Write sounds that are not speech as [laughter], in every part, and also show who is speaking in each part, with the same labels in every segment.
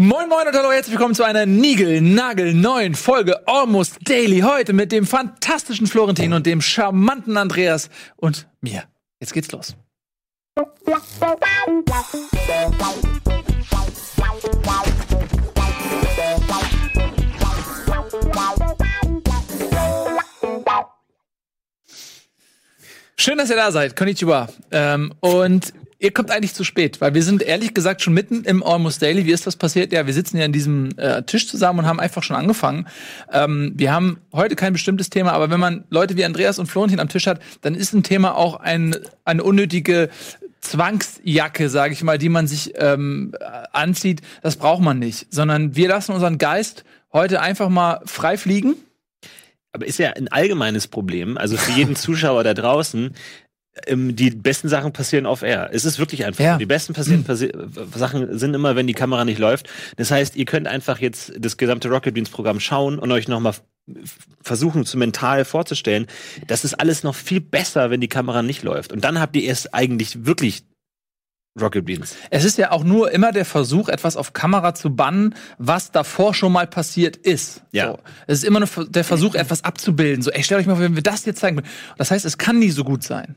Speaker 1: Moin Moin und hallo, herzlich willkommen zu einer Nigel-Nagel-neuen Folge Almost Daily. Heute mit dem fantastischen Florentin und dem charmanten Andreas und mir. Jetzt geht's los. Schön, dass ihr da seid. Konnichiwa. Ähm, und ihr kommt eigentlich zu spät, weil wir sind ehrlich gesagt schon mitten im Almost Daily. Wie ist das passiert? Ja, wir sitzen ja an diesem äh, Tisch zusammen und haben einfach schon angefangen. Ähm, wir haben heute kein bestimmtes Thema, aber wenn man Leute wie Andreas und Florentin am Tisch hat, dann ist ein Thema auch ein, eine unnötige Zwangsjacke, sage ich mal, die man sich ähm, anzieht. Das braucht man nicht, sondern wir lassen unseren Geist heute einfach mal frei fliegen
Speaker 2: aber ist ja ein allgemeines Problem, also für jeden [laughs] Zuschauer da draußen, die besten Sachen passieren off air. Es ist wirklich einfach.
Speaker 1: Ja.
Speaker 2: Die besten passieren, passi Sachen sind immer, wenn die Kamera nicht läuft. Das heißt, ihr könnt einfach jetzt das gesamte Rocket Beans Programm schauen und euch nochmal versuchen zu mental vorzustellen, das ist alles noch viel besser, wenn die Kamera nicht läuft. Und dann habt ihr erst eigentlich wirklich Rocket Beans.
Speaker 1: Es ist ja auch nur immer der Versuch, etwas auf Kamera zu bannen, was davor schon mal passiert ist.
Speaker 2: Ja.
Speaker 1: So. Es ist immer nur der Versuch, etwas abzubilden. So, ey, stellt euch mal vor, wenn wir das jetzt zeigen. Das heißt, es kann nie so gut sein.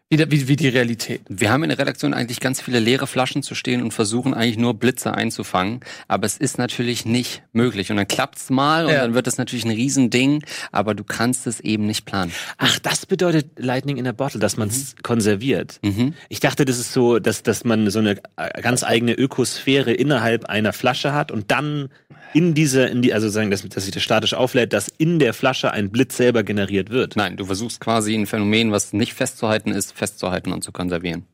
Speaker 1: Wie, wie, wie die Realität.
Speaker 3: Wir haben in der Redaktion eigentlich ganz viele leere Flaschen zu stehen und versuchen eigentlich nur Blitze einzufangen. Aber es ist natürlich nicht möglich. Und dann klappt's mal und
Speaker 1: Ja.
Speaker 3: dann wird das natürlich ein Riesending, aber du kannst es eben nicht planen.
Speaker 2: Ach, das bedeutet Lightning in a Bottle, dass man es konserviert.
Speaker 3: Mhm.
Speaker 2: Ich dachte, das ist so, dass, dass man so eine äh, ganz eigene Ökosphäre innerhalb einer Flasche hat und dann in diese, in die, also sagen, dass, dass sich das statisch auflädt, dass in der Flasche ein Blitz selber generiert wird.
Speaker 3: Nein, du versuchst quasi ein Phänomen, was nicht festzuhalten ist, festzuhalten und zu konservieren.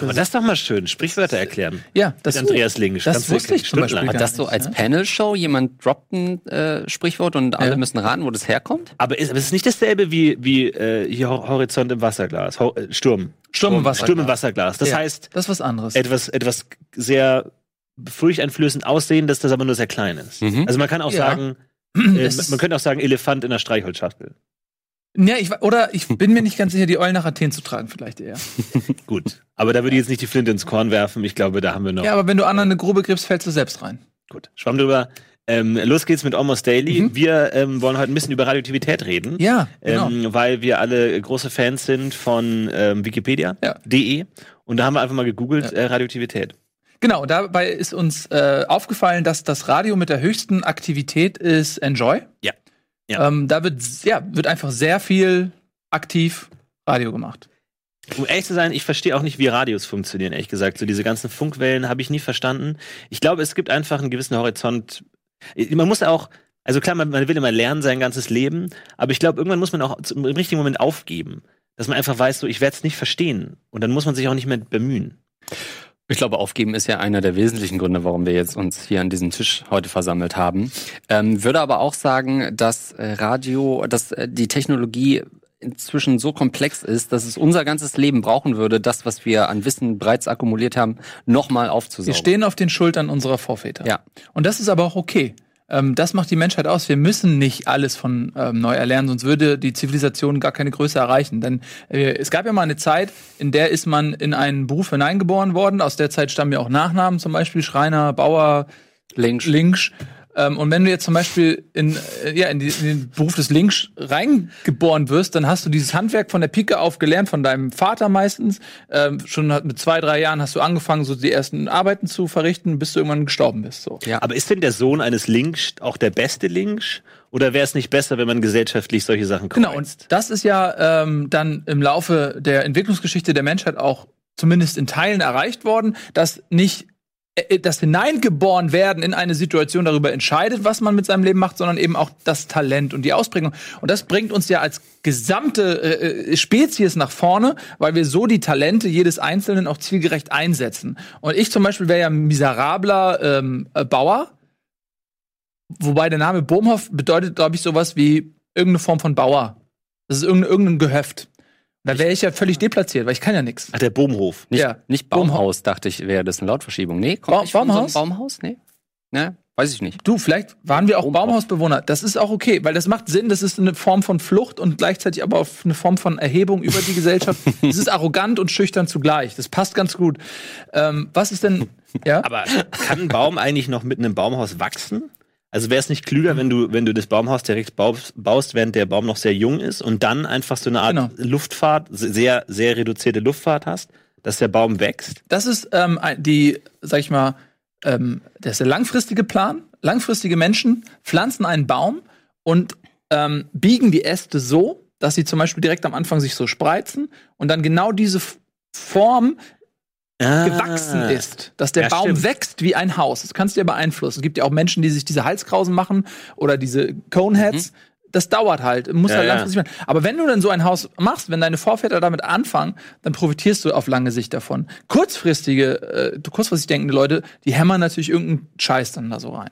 Speaker 2: Aber das ist doch mal schön. Sprichwörter erklären.
Speaker 1: Ja, das,
Speaker 2: Mit Andreas Lingisch.
Speaker 1: das
Speaker 2: du
Speaker 1: wusste ich zum. Beispiel gar
Speaker 3: das so als
Speaker 1: ne?
Speaker 3: Panel-Show, jemand droppt ein äh, Sprichwort und alle
Speaker 1: Ja.
Speaker 3: müssen raten, wo das herkommt?
Speaker 2: Aber ist, aber es ist nicht dasselbe wie, wie äh, hier Hor- Horizont im Wasserglas. Ho äh, Sturm.
Speaker 1: Sturm im Wasserglas.
Speaker 2: Sturm im Wasserglas. Das
Speaker 1: Ja,
Speaker 2: heißt,
Speaker 1: das ist was anderes.
Speaker 2: etwas, etwas sehr furchteinflößend aussehen, dass das aber nur sehr klein ist.
Speaker 3: Mhm.
Speaker 2: Also man kann auch
Speaker 1: Ja.
Speaker 2: sagen, [clears throat] äh,
Speaker 1: Es ist-
Speaker 2: man könnte auch sagen Elefant in der Streichholzschachtel.
Speaker 1: Ja, ich, oder ich [laughs] bin mir nicht ganz sicher, die Eulen nach Athen zu tragen, vielleicht eher. [laughs]
Speaker 2: Gut. Aber da würde ich jetzt nicht die Flinte ins Korn werfen. Ich glaube, da haben wir noch.
Speaker 1: Ja, aber wenn du anderen eine Grube gibst, fällst du selbst rein.
Speaker 2: Gut. Schwamm drüber. Ähm, los geht's mit Almost Daily.
Speaker 1: Mhm.
Speaker 2: Wir ähm, wollen heute ein bisschen über Radioaktivität reden.
Speaker 1: Ja, genau.
Speaker 2: Ähm, weil wir alle große Fans sind von ähm, Wikipedia.de.
Speaker 1: Ja.
Speaker 2: Und da haben wir einfach mal gegoogelt,
Speaker 1: Ja.
Speaker 2: äh, Radioaktivität.
Speaker 1: Genau, dabei ist uns äh, aufgefallen, dass das Radio mit der höchsten Aktivität ist Enjoy.
Speaker 2: Ja. Ja.
Speaker 1: Ähm, da wird, ja, wird einfach sehr viel aktiv Radio gemacht.
Speaker 2: Um ehrlich zu sein, ich verstehe auch nicht, wie Radios funktionieren, ehrlich gesagt. So diese ganzen Funkwellen habe ich nie verstanden. Ich glaube, es gibt einfach einen gewissen Horizont. Man muss auch, also klar, man, man will immer lernen sein ganzes Leben, aber ich glaube, irgendwann muss man auch im richtigen Moment aufgeben. Dass man einfach weiß, so, ich werde es nicht verstehen. Und dann muss man sich auch nicht mehr bemühen.
Speaker 3: Ich glaube, aufgeben ist ja einer der wesentlichen Gründe, warum wir jetzt uns hier an diesem Tisch heute versammelt haben. Ähm, würde aber auch sagen, dass äh, Radio, dass äh, die Technologie inzwischen so komplex ist, dass es unser ganzes Leben brauchen würde, das, was wir an Wissen bereits akkumuliert haben, nochmal
Speaker 1: Wir
Speaker 3: aufzusaugen.
Speaker 1: stehen auf den Schultern unserer Vorväter.
Speaker 3: Ja.
Speaker 1: Und das ist aber auch okay. Ähm, das macht die Menschheit aus. Wir müssen nicht alles von ähm, neu erlernen, sonst würde die Zivilisation gar keine Größe erreichen. Denn äh, es gab ja mal eine Zeit, in der ist man in einen Beruf hineingeboren worden. Aus der Zeit stammen ja auch Nachnamen, zum Beispiel Schreiner, Bauer,
Speaker 3: Links.
Speaker 1: Links. Ähm, und wenn du jetzt zum Beispiel in, äh, ja, in, die, in den Beruf des Links reingeboren wirst, dann hast du dieses Handwerk von der Pike auf gelernt, von deinem Vater meistens. Ähm, schon mit zwei, drei Jahren hast du angefangen, so die ersten Arbeiten zu verrichten, bis du irgendwann gestorben bist. So.
Speaker 3: Ja.
Speaker 2: Aber ist denn der Sohn eines Links auch der beste Links? Oder wäre es nicht besser, wenn man gesellschaftlich solche Sachen
Speaker 1: Genau,
Speaker 2: kreuzt?
Speaker 1: und das ist ja ähm, dann im Laufe der Entwicklungsgeschichte der Menschheit auch zumindest in Teilen erreicht worden, dass nicht das Hineingeboren werden in eine Situation darüber entscheidet, was man mit seinem Leben macht, sondern eben auch das Talent und die Ausprägung. Und das bringt uns ja als gesamte äh, äh, Spezies nach vorne, weil wir so die Talente jedes Einzelnen auch zielgerecht einsetzen. Und ich zum Beispiel wäre ja miserabler ähm, äh, Bauer, wobei der Name Bohmhoff bedeutet, glaube ich, sowas wie irgendeine Form von Bauer. Das ist irgendein, irgendein Gehöft. Da wäre ich ja völlig deplatziert, weil ich kann ja nichts.
Speaker 2: Ach, der Bohmhof.
Speaker 3: Nicht,
Speaker 1: Ja.
Speaker 3: nicht Baumhaus, dachte ich, wäre das eine Lautverschiebung. Nee, kommt
Speaker 1: Ba-
Speaker 3: nicht von so
Speaker 1: Baumhaus?
Speaker 3: Baumhaus? Nee. Ne? Weiß ich nicht.
Speaker 1: Du, vielleicht waren wir auch
Speaker 3: Baumhaus.
Speaker 1: Baumhausbewohner. Das ist auch okay, weil das macht Sinn. Das ist eine Form von Flucht und gleichzeitig aber auch eine Form von Erhebung über die Gesellschaft. [laughs] Es ist arrogant und schüchtern zugleich. Das passt ganz gut. Ähm, was ist denn, Ja?
Speaker 2: Aber kann ein Baum eigentlich noch mit einem Baumhaus wachsen? Also wäre es nicht klüger, wenn du, wenn du das Baumhaus direkt baust, baust, während der Baum noch sehr jung ist und dann einfach so eine Art
Speaker 1: Genau.
Speaker 2: Luftfahrt, sehr, sehr reduzierte Luftfahrt hast, dass der Baum wächst?
Speaker 1: Das ist ähm, die, sag ich mal, ähm, das ist der langfristige Plan. Langfristige Menschen pflanzen einen Baum und ähm, biegen die Äste so, dass sie zum Beispiel direkt am Anfang sich so spreizen und dann genau diese F- Form gewachsen ist, dass der
Speaker 2: Ja,
Speaker 1: Baum
Speaker 2: stimmt.
Speaker 1: wächst wie ein Haus. Das kannst du ja beeinflussen. Es gibt ja auch Menschen, die sich diese Halskrausen machen oder diese Coneheads. Das dauert halt, muss
Speaker 2: Mhm. Ja,
Speaker 1: halt
Speaker 2: ja.
Speaker 1: langfristig machen. Aber wenn du dann so ein Haus machst, wenn deine Vorväter damit anfangen, dann profitierst du auf lange Sicht davon. Kurzfristige, äh, kurzfristig denkende Leute, die hämmern natürlich irgendeinen Scheiß dann da so rein.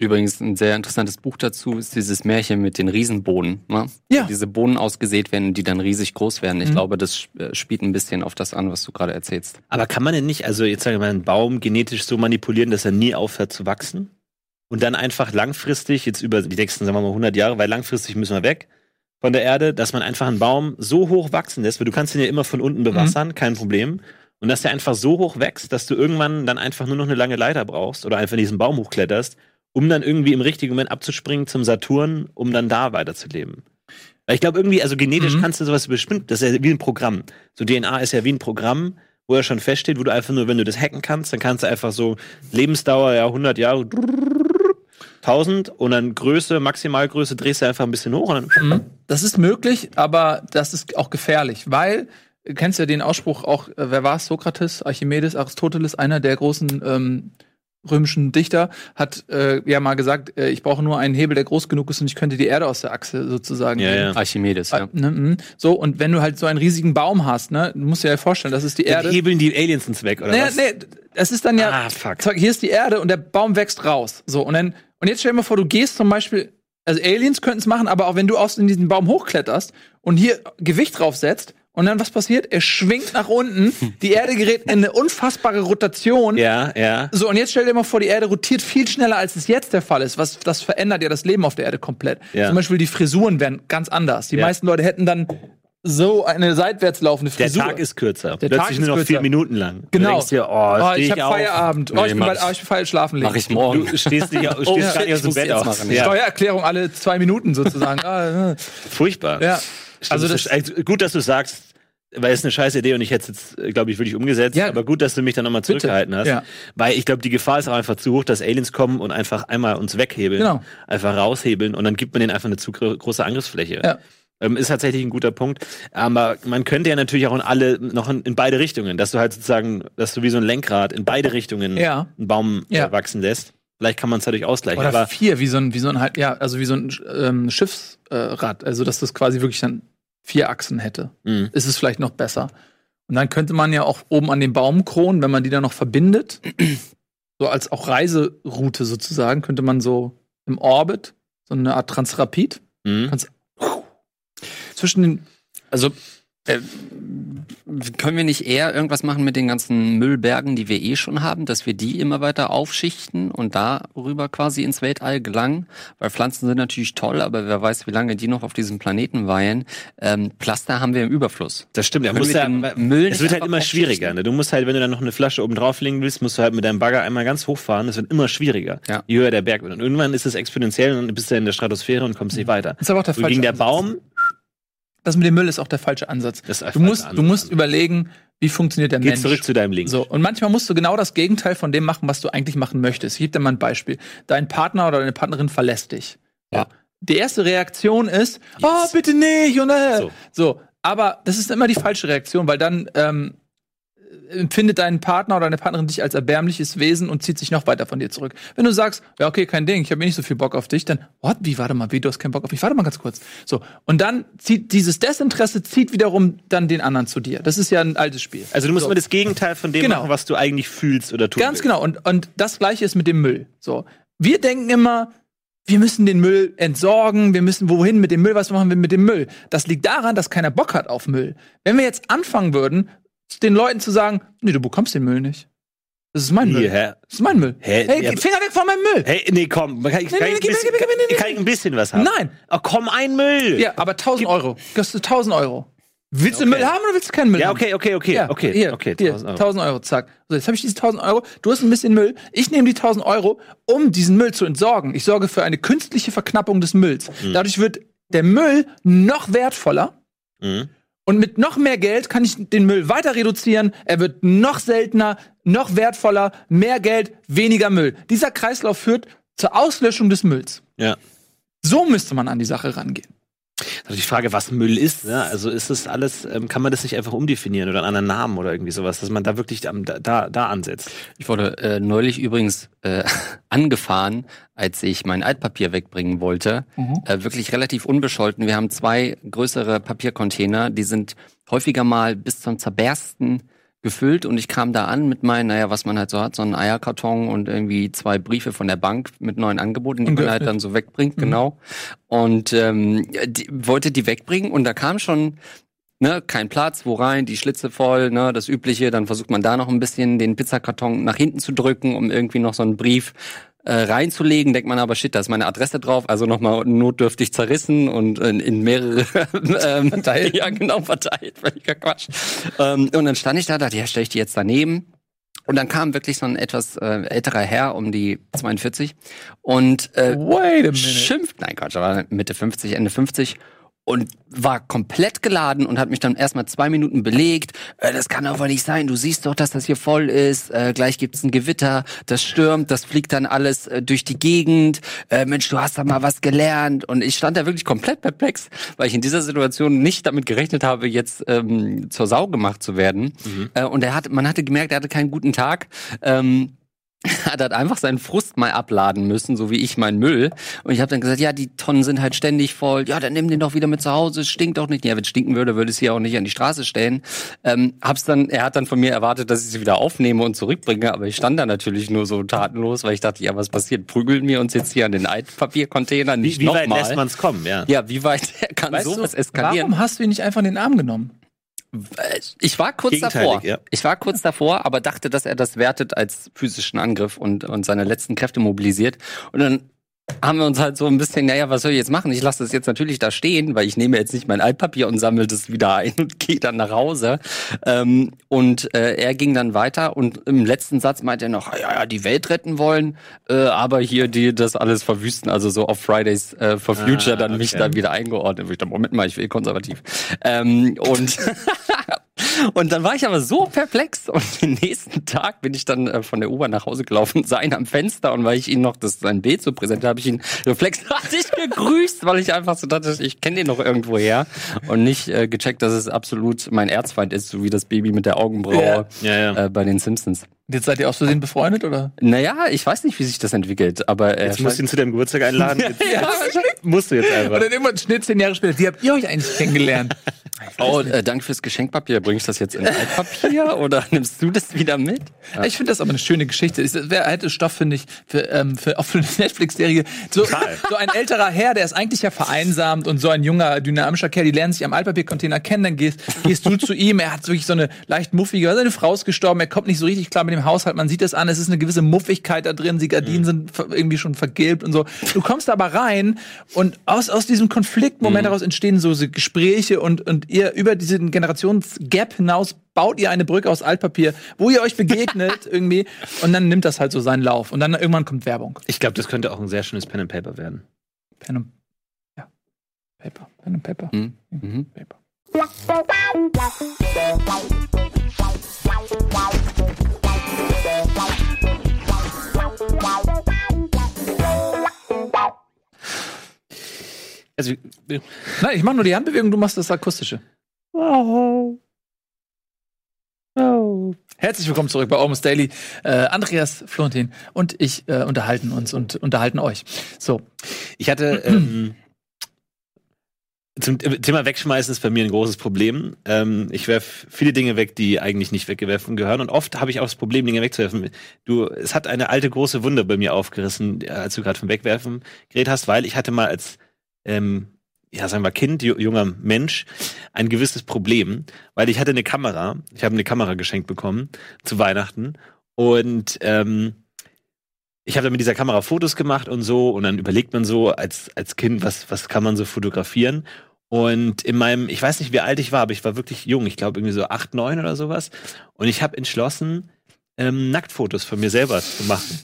Speaker 3: Übrigens ein sehr interessantes Buch dazu ist dieses Märchen mit den Riesenbohnen. Ne?
Speaker 1: Ja.
Speaker 3: Diese Bohnen ausgesät werden, die dann riesig groß werden. Ich
Speaker 1: Mhm.
Speaker 3: glaube, das äh, spielt ein bisschen auf das an, was du gerade erzählst.
Speaker 2: Aber kann man denn nicht, also jetzt sagen wir mal, einen Baum genetisch so manipulieren, dass er nie aufhört zu wachsen? Und dann einfach langfristig, jetzt über die nächsten, sagen wir mal, 100 Jahre, weil langfristig müssen wir weg von der Erde, dass man einfach einen Baum so hoch wachsen lässt, weil du kannst ihn ja immer von unten bewassern, kein Problem. Und dass der einfach so hoch wächst, dass du irgendwann dann einfach nur noch eine lange Leiter brauchst oder einfach in diesen Baum hochkletterst, um dann irgendwie im richtigen Moment abzuspringen zum Saturn, um dann da weiterzuleben. Weil ich glaube irgendwie, also genetisch
Speaker 1: Mhm.
Speaker 2: kannst du sowas bestimmen, das ist ja wie ein Programm. So DNA ist ja wie ein Programm, wo er schon feststeht, wo du einfach nur, wenn du das hacken kannst, dann kannst du einfach so Lebensdauer, ja, 100 Jahre, 1000 und dann Größe, Maximalgröße, drehst du einfach ein bisschen hoch und dann,
Speaker 1: Mhm. Das ist möglich, aber das ist auch gefährlich, weil du kennst ja den Ausspruch auch, äh, wer war es? Sokrates, Archimedes, Aristoteles, einer der großen ähm, römischen Dichter, hat äh, ja mal gesagt, äh, ich brauche nur einen Hebel, der groß genug ist und ich könnte die Erde aus der Achse sozusagen.
Speaker 2: Ja, ja.
Speaker 3: Archimedes,
Speaker 1: Äh,
Speaker 3: ja.
Speaker 1: ne, mhm. So, und wenn du halt so einen riesigen Baum hast, ne, du musst dir ja vorstellen, das ist die
Speaker 2: dann
Speaker 1: Erde.
Speaker 2: hebeln die Aliens ins Weg, oder
Speaker 1: Nee,
Speaker 2: was?
Speaker 1: nee, es ist dann ja,
Speaker 2: Ah, fuck.
Speaker 1: Hier ist die Erde und der Baum wächst raus. So, und dann, und jetzt stell dir mal vor, du gehst zum Beispiel, also Aliens könnten es machen, aber auch wenn du aus in diesen Baum hochkletterst und hier Gewicht draufsetzt und dann was passiert? Er schwingt nach unten, die Erde gerät in eine unfassbare Rotation.
Speaker 2: Ja, ja.
Speaker 1: So, und jetzt stell dir mal vor, die Erde rotiert viel schneller, als es jetzt der Fall ist. Was, das verändert ja das Leben auf der Erde komplett.
Speaker 2: Ja.
Speaker 1: Zum Beispiel die Frisuren wären ganz anders. Die
Speaker 2: Ja.
Speaker 1: meisten Leute hätten dann so eine seitwärts laufende
Speaker 2: Der
Speaker 1: Frisur.
Speaker 2: Tag ist kürzer.
Speaker 1: Der
Speaker 2: Plötzlich
Speaker 1: Tag ist
Speaker 2: nur noch
Speaker 1: kürzer.
Speaker 2: vier Minuten lang.
Speaker 1: Genau.
Speaker 2: Du denkst dir, oh,
Speaker 1: Oh, ich
Speaker 2: ich
Speaker 1: habe. Feierabend. Oh,
Speaker 3: Nee,
Speaker 1: ich bin
Speaker 3: mach
Speaker 1: bald,
Speaker 3: ich.
Speaker 1: oh, ich bin falsch schlafen legen.
Speaker 3: Mach ich morgen.
Speaker 2: Du stehst, nicht, du stehst
Speaker 1: Oh,
Speaker 2: gar nicht aus dem Bett auf.
Speaker 3: machen.
Speaker 2: Ja.
Speaker 1: Steuererklärung alle zwei Minuten sozusagen. [laughs] ah.
Speaker 2: Furchtbar.
Speaker 1: ja.
Speaker 2: Also
Speaker 1: Also
Speaker 2: das
Speaker 1: das,
Speaker 2: also gut, dass du sagst, weil es eine scheiß Idee und ich hätte es jetzt, glaube ich, wirklich umgesetzt.
Speaker 1: Ja.
Speaker 2: Aber gut, dass du mich dann nochmal zurückgehalten hast.
Speaker 1: Ja.
Speaker 2: Weil ich glaube, die Gefahr ist auch einfach zu hoch, dass Aliens kommen und einfach einmal uns weghebeln.
Speaker 1: Genau.
Speaker 2: Einfach raushebeln und dann gibt man denen einfach eine zu gro- große Angriffsfläche.
Speaker 1: Ja.
Speaker 2: Ähm, ist tatsächlich ein guter Punkt. Aber man könnte ja natürlich auch in alle, noch in, in beide Richtungen, dass du halt sozusagen, dass du wie so ein Lenkrad in beide Richtungen
Speaker 1: Ja.
Speaker 2: einen Baum
Speaker 1: Ja.
Speaker 2: äh, wachsen lässt. Vielleicht kann man es dadurch ausgleichen.
Speaker 1: oder
Speaker 2: aber
Speaker 1: vier, wie so ein, wie so ein halt, ja, also wie so ein ähm, Schiffsrad. also dass das quasi wirklich dann vier Achsen hätte.
Speaker 2: mh.
Speaker 1: Ist es vielleicht noch besser. Und dann könnte man ja auch oben an den Baumkronen, wenn man die dann noch verbindet, [clears throat] so als auch Reiseroute sozusagen, könnte man so im Orbit so eine Art Transrapid
Speaker 2: Mh.
Speaker 1: kannst zwischen den
Speaker 3: Also äh, können wir nicht eher irgendwas machen mit den ganzen Müllbergen, die wir eh schon haben, dass wir die immer weiter aufschichten und darüber quasi ins Weltall gelangen? Weil Pflanzen sind natürlich toll, aber wer weiß, wie lange die noch auf diesem Planeten weilen. Ähm, Pflaster haben wir im Überfluss.
Speaker 2: Das stimmt, ja, musst
Speaker 3: wir
Speaker 2: ja,
Speaker 3: Müll
Speaker 2: es wird halt immer schwieriger. Ne? Du musst halt, wenn du dann noch eine Flasche oben drauflegen willst, musst du halt mit deinem Bagger einmal ganz hochfahren. Es wird immer schwieriger,
Speaker 3: Ja.
Speaker 2: je höher der Berg wird. Und irgendwann ist es exponentiell und dann bist du in der Stratosphäre und kommst nicht weiter.
Speaker 1: Das ist aber auch der
Speaker 2: So gegen der. Baum,
Speaker 1: Das mit dem Müll ist auch der falsche Ansatz.
Speaker 2: das ist
Speaker 1: Du musst, du musst überlegen, wie funktioniert der
Speaker 2: Geh
Speaker 1: Mensch.
Speaker 2: zurück zu deinem Link.
Speaker 1: So, und manchmal musst du genau das Gegenteil von dem machen, was du eigentlich machen möchtest. Ich gebe dir mal ein Beispiel. Dein Partner oder deine Partnerin verlässt dich.
Speaker 3: Ja.
Speaker 1: Die erste Reaktion ist, oh, bitte nicht. Und, äh.
Speaker 2: So.
Speaker 1: so. aber das ist immer die falsche Reaktion, weil dann ähm, empfindet dein Partner oder deine Partnerin dich als erbärmliches Wesen und zieht sich noch weiter von dir zurück. Wenn du sagst, ja, okay, kein Ding, ich habe eh nicht so viel Bock auf dich, dann, what, wie, warte mal, wie, du hast keinen Bock auf mich, warte mal ganz kurz. So, und dann zieht dieses Desinteresse zieht wiederum dann den anderen zu dir. Das ist ja ein altes Spiel.
Speaker 2: Also du musst
Speaker 1: So.
Speaker 2: immer das Gegenteil von dem
Speaker 1: Genau.
Speaker 2: machen, was du eigentlich fühlst oder tust.
Speaker 1: Ganz genau. Und, und das gleiche ist mit dem Müll. So. Wir denken immer, wir müssen den Müll entsorgen, wir müssen wohin mit dem Müll, was machen wir mit dem Müll? Das liegt daran, dass keiner Bock hat auf Müll. Wenn wir jetzt anfangen würden, den Leuten zu sagen, nee, du bekommst den Müll nicht. Das ist mein Müll.
Speaker 2: Hä?
Speaker 1: Das ist mein Müll.
Speaker 2: Hä?
Speaker 1: Hey,
Speaker 2: Ja,
Speaker 1: Finger weg von meinem Müll.
Speaker 2: Hey, nee, komm, kann ich, kann
Speaker 1: nee,
Speaker 2: ich, ein, bisschen, kann ich ein was haben?
Speaker 1: Nein.
Speaker 2: Oh, komm, ein Müll.
Speaker 1: Ja, aber 1000 Euro. Kostet 1000 Euro. Willst du
Speaker 2: Okay.
Speaker 1: Müll haben oder willst du keinen Müll
Speaker 2: Ja,
Speaker 1: haben?
Speaker 2: okay, okay, okay,
Speaker 1: Ja,
Speaker 2: okay,
Speaker 1: hier,
Speaker 2: okay.
Speaker 1: hier,
Speaker 2: 1000
Speaker 1: 1000
Speaker 2: Euro.
Speaker 1: Euro. zack. So, jetzt habe ich diese 1000 Euro, du hast ein bisschen Müll, ich nehme die 1000 Euro, um diesen Müll zu entsorgen. Ich sorge für eine künstliche Verknappung des Mülls.
Speaker 2: Mhm.
Speaker 1: Dadurch wird der Müll noch wertvoller
Speaker 2: Mhm.
Speaker 1: Und mit noch mehr Geld kann ich den Müll weiter reduzieren. Er wird noch seltener, noch wertvoller, mehr Geld, weniger Müll. Dieser Kreislauf führt zur Auslöschung des Mülls.
Speaker 2: Ja.
Speaker 1: So müsste man an die Sache rangehen.
Speaker 2: Also die Frage, was Müll ist, ne? also ist das alles, ähm, kann man das nicht einfach umdefinieren oder einen anderen Namen oder irgendwie sowas, dass man da wirklich da, da, da ansetzt?
Speaker 3: Ich wurde äh, neulich übrigens äh, [laughs] angefahren, als ich mein Altpapier wegbringen wollte. Äh, wirklich relativ unbescholten. Wir haben zwei größere Papiercontainer, die sind häufiger mal bis zum Zerbersten gefüllt und ich kam da an mit meinen, naja, was man halt so hat, so einen Eierkarton und irgendwie zwei Briefe von der Bank mit neuen Angeboten, die man halt dann so wegbringt, genau. Und ähm, die, wollte die wegbringen und da kam schon ne, kein Platz, wo rein, die Schlitze voll, ne, das Übliche. Dann versucht man da noch ein bisschen den Pizzakarton nach hinten zu drücken, um irgendwie noch so einen Brief äh, reinzulegen. Denkt man aber, shit, da ist meine Adresse drauf, also nochmal notdürftig zerrissen und in, in mehrere [laughs] ähm,
Speaker 1: Verteilt.
Speaker 3: Ja, genau, verteilt, völliger Quatsch. ähm, und dann stand ich da, dachte, ja, stelle ich die jetzt daneben. Und dann kam wirklich so ein etwas äh, älterer Herr um die 42 und äh,
Speaker 1: Wait a minute.
Speaker 3: schimpft, nein Quatsch, aber Mitte 50, Ende 50 und war komplett geladen und hat mich dann erstmal zwei Minuten belegt. Äh, das kann doch wohl nicht sein. Du siehst doch, dass das hier voll ist. Äh, gleich gibt's ein Gewitter, das stürmt, das fliegt dann alles äh, durch die Gegend. Äh, Mensch, du hast da mal was gelernt. Und ich stand da wirklich komplett perplex, weil ich in dieser Situation nicht damit gerechnet habe, jetzt ähm, zur Sau gemacht zu werden. Äh, und er hat, man hatte gemerkt, er hatte keinen guten Tag. Ähm, [laughs] hat halt einfach seinen Frust mal abladen müssen, so wie ich meinen Müll. Und ich habe dann gesagt, ja, die Tonnen sind halt ständig voll. Ja, dann nimm den doch wieder mit zu Hause. Es stinkt doch nicht. Ja, wenn es stinken würde, würde ich es hier auch nicht an die Straße stellen. Ähm, hab's dann, er hat dann von mir erwartet, dass ich sie wieder aufnehme und zurückbringe. Aber ich stand da natürlich nur so tatenlos, weil ich dachte, ja, was passiert? Prügeln wir uns jetzt hier an den Altpapiercontainer
Speaker 2: Wie,
Speaker 3: nicht
Speaker 2: wie weit
Speaker 3: nochmal?
Speaker 2: lässt man es kommen? Ja.
Speaker 3: Ja, wie weit [laughs] kann
Speaker 1: Weißt
Speaker 3: sowas
Speaker 1: du,
Speaker 3: eskalieren?
Speaker 1: warum hast du ihn nicht einfach in den Arm genommen?
Speaker 3: Ich war kurz davor.
Speaker 2: ja.
Speaker 3: Ich war kurz davor, aber dachte, dass er das wertet als physischen Angriff und, und seine letzten Kräfte mobilisiert. Und dann haben wir uns halt so ein bisschen, naja, was soll ich jetzt machen? Ich lasse das jetzt natürlich da stehen, weil ich nehme jetzt nicht mein Altpapier und sammle das wieder ein und [laughs] gehe dann nach Hause. Ähm, und äh, er ging dann weiter und im letzten Satz meinte er noch, ja, ja, die Welt retten wollen, äh, aber hier die das alles verwüsten, also so auf Fridays äh, for Future
Speaker 2: Ah,
Speaker 3: dann mich
Speaker 2: okay.
Speaker 3: da wieder eingeordnet. Ich dachte, Moment mal, ich will konservativ. Ähm, und [laughs] [laughs] Und dann war ich aber so perplex und [laughs] den nächsten Tag bin ich dann äh, von der U-Bahn nach Hause gelaufen, [laughs] sah ihn am Fenster und weil ich ihn noch das sein Bild so präsentiert habe, ich ihn reflexartig [laughs] gegrüßt, weil ich einfach so dachte, ich kenne den noch irgendwo her und nicht äh, gecheckt, dass es absolut mein Erzfeind ist, so wie das Baby mit der Augenbraue
Speaker 2: Ja, ja.
Speaker 3: Äh, bei den Simpsons.
Speaker 1: Jetzt seid ihr aus Versehen befreundet, oder?
Speaker 3: Naja, ich weiß nicht, wie sich das entwickelt, aber äh,
Speaker 2: Jetzt musst du ihn zu deinem Geburtstag einladen. [laughs] Jetzt,
Speaker 1: Ja,
Speaker 2: jetzt musst du jetzt einfach.
Speaker 1: Oder dann irgendwann Schnitt zehn Jahre später. Wie habt ihr euch eigentlich kennengelernt?
Speaker 3: oh, äh, danke fürs Geschenkpapier. Bring ich das jetzt in Altpapier [laughs] oder nimmst du das wieder mit?
Speaker 1: Ich finde das aber eine schöne Geschichte. Es wäre hätte Stoff, finde ich, für, ähm, für, auch für eine Netflix-Serie. So, so ein älterer Herr, der ist eigentlich ja vereinsamt und so ein junger, dynamischer Kerl, die lernen sich am Altpapiercontainer kennen, dann gehst, gehst du zu ihm, er hat wirklich so eine leicht muffige, seine Frau ist gestorben, er kommt nicht so richtig klar mit dem Haushalt, man sieht das an, es ist eine gewisse Muffigkeit da drin, die Gardinen sind ver- irgendwie schon vergilbt und so. Du kommst aber rein und aus, aus diesem Konfliktmoment heraus entstehen so, Gespräche und, und ihr über diesen Generationsgap hinaus baut ihr eine Brücke aus Altpapier, wo ihr euch begegnet [laughs] irgendwie und dann nimmt das halt so seinen Lauf und dann irgendwann kommt Werbung.
Speaker 2: Ich glaube, das könnte auch ein sehr schönes Pen and Paper werden.
Speaker 1: Pen und ja, Paper, Pen und Paper,
Speaker 3: Mhm. Mhm.
Speaker 1: Paper.
Speaker 2: Also, äh,
Speaker 1: Nein, ich mache nur die Handbewegung, du machst das akustische. Herzlich willkommen zurück bei Almost Daily. Äh, Andreas, Florentin und ich äh, unterhalten uns und unterhalten euch. So,
Speaker 2: ich hatte [clears throat] ähm, zum Thema Wegschmeißen ist bei mir ein großes Problem. Ähm, ich werf viele Dinge weg, die eigentlich nicht weggeworfen gehören. Und oft habe ich auch das Problem, Dinge wegzuwerfen. Du, es hat eine alte große Wunde bei mir aufgerissen, als du gerade vom Wegwerfen geredet hast, weil ich hatte mal als ähm, ja, sagen wir Kind, ju- junger Mensch, ein gewisses Problem, weil ich hatte eine Kamera, ich habe eine Kamera geschenkt bekommen zu Weihnachten und ähm, ich habe dann mit dieser Kamera Fotos gemacht und so und dann überlegt man so als, als Kind, was, was kann man so fotografieren Und in meinem, ich weiß nicht, wie alt ich war, aber ich war wirklich jung. Ich glaube irgendwie so acht, neun oder sowas. Und ich habe entschlossen, ähm, Nacktfotos von mir selber zu machen.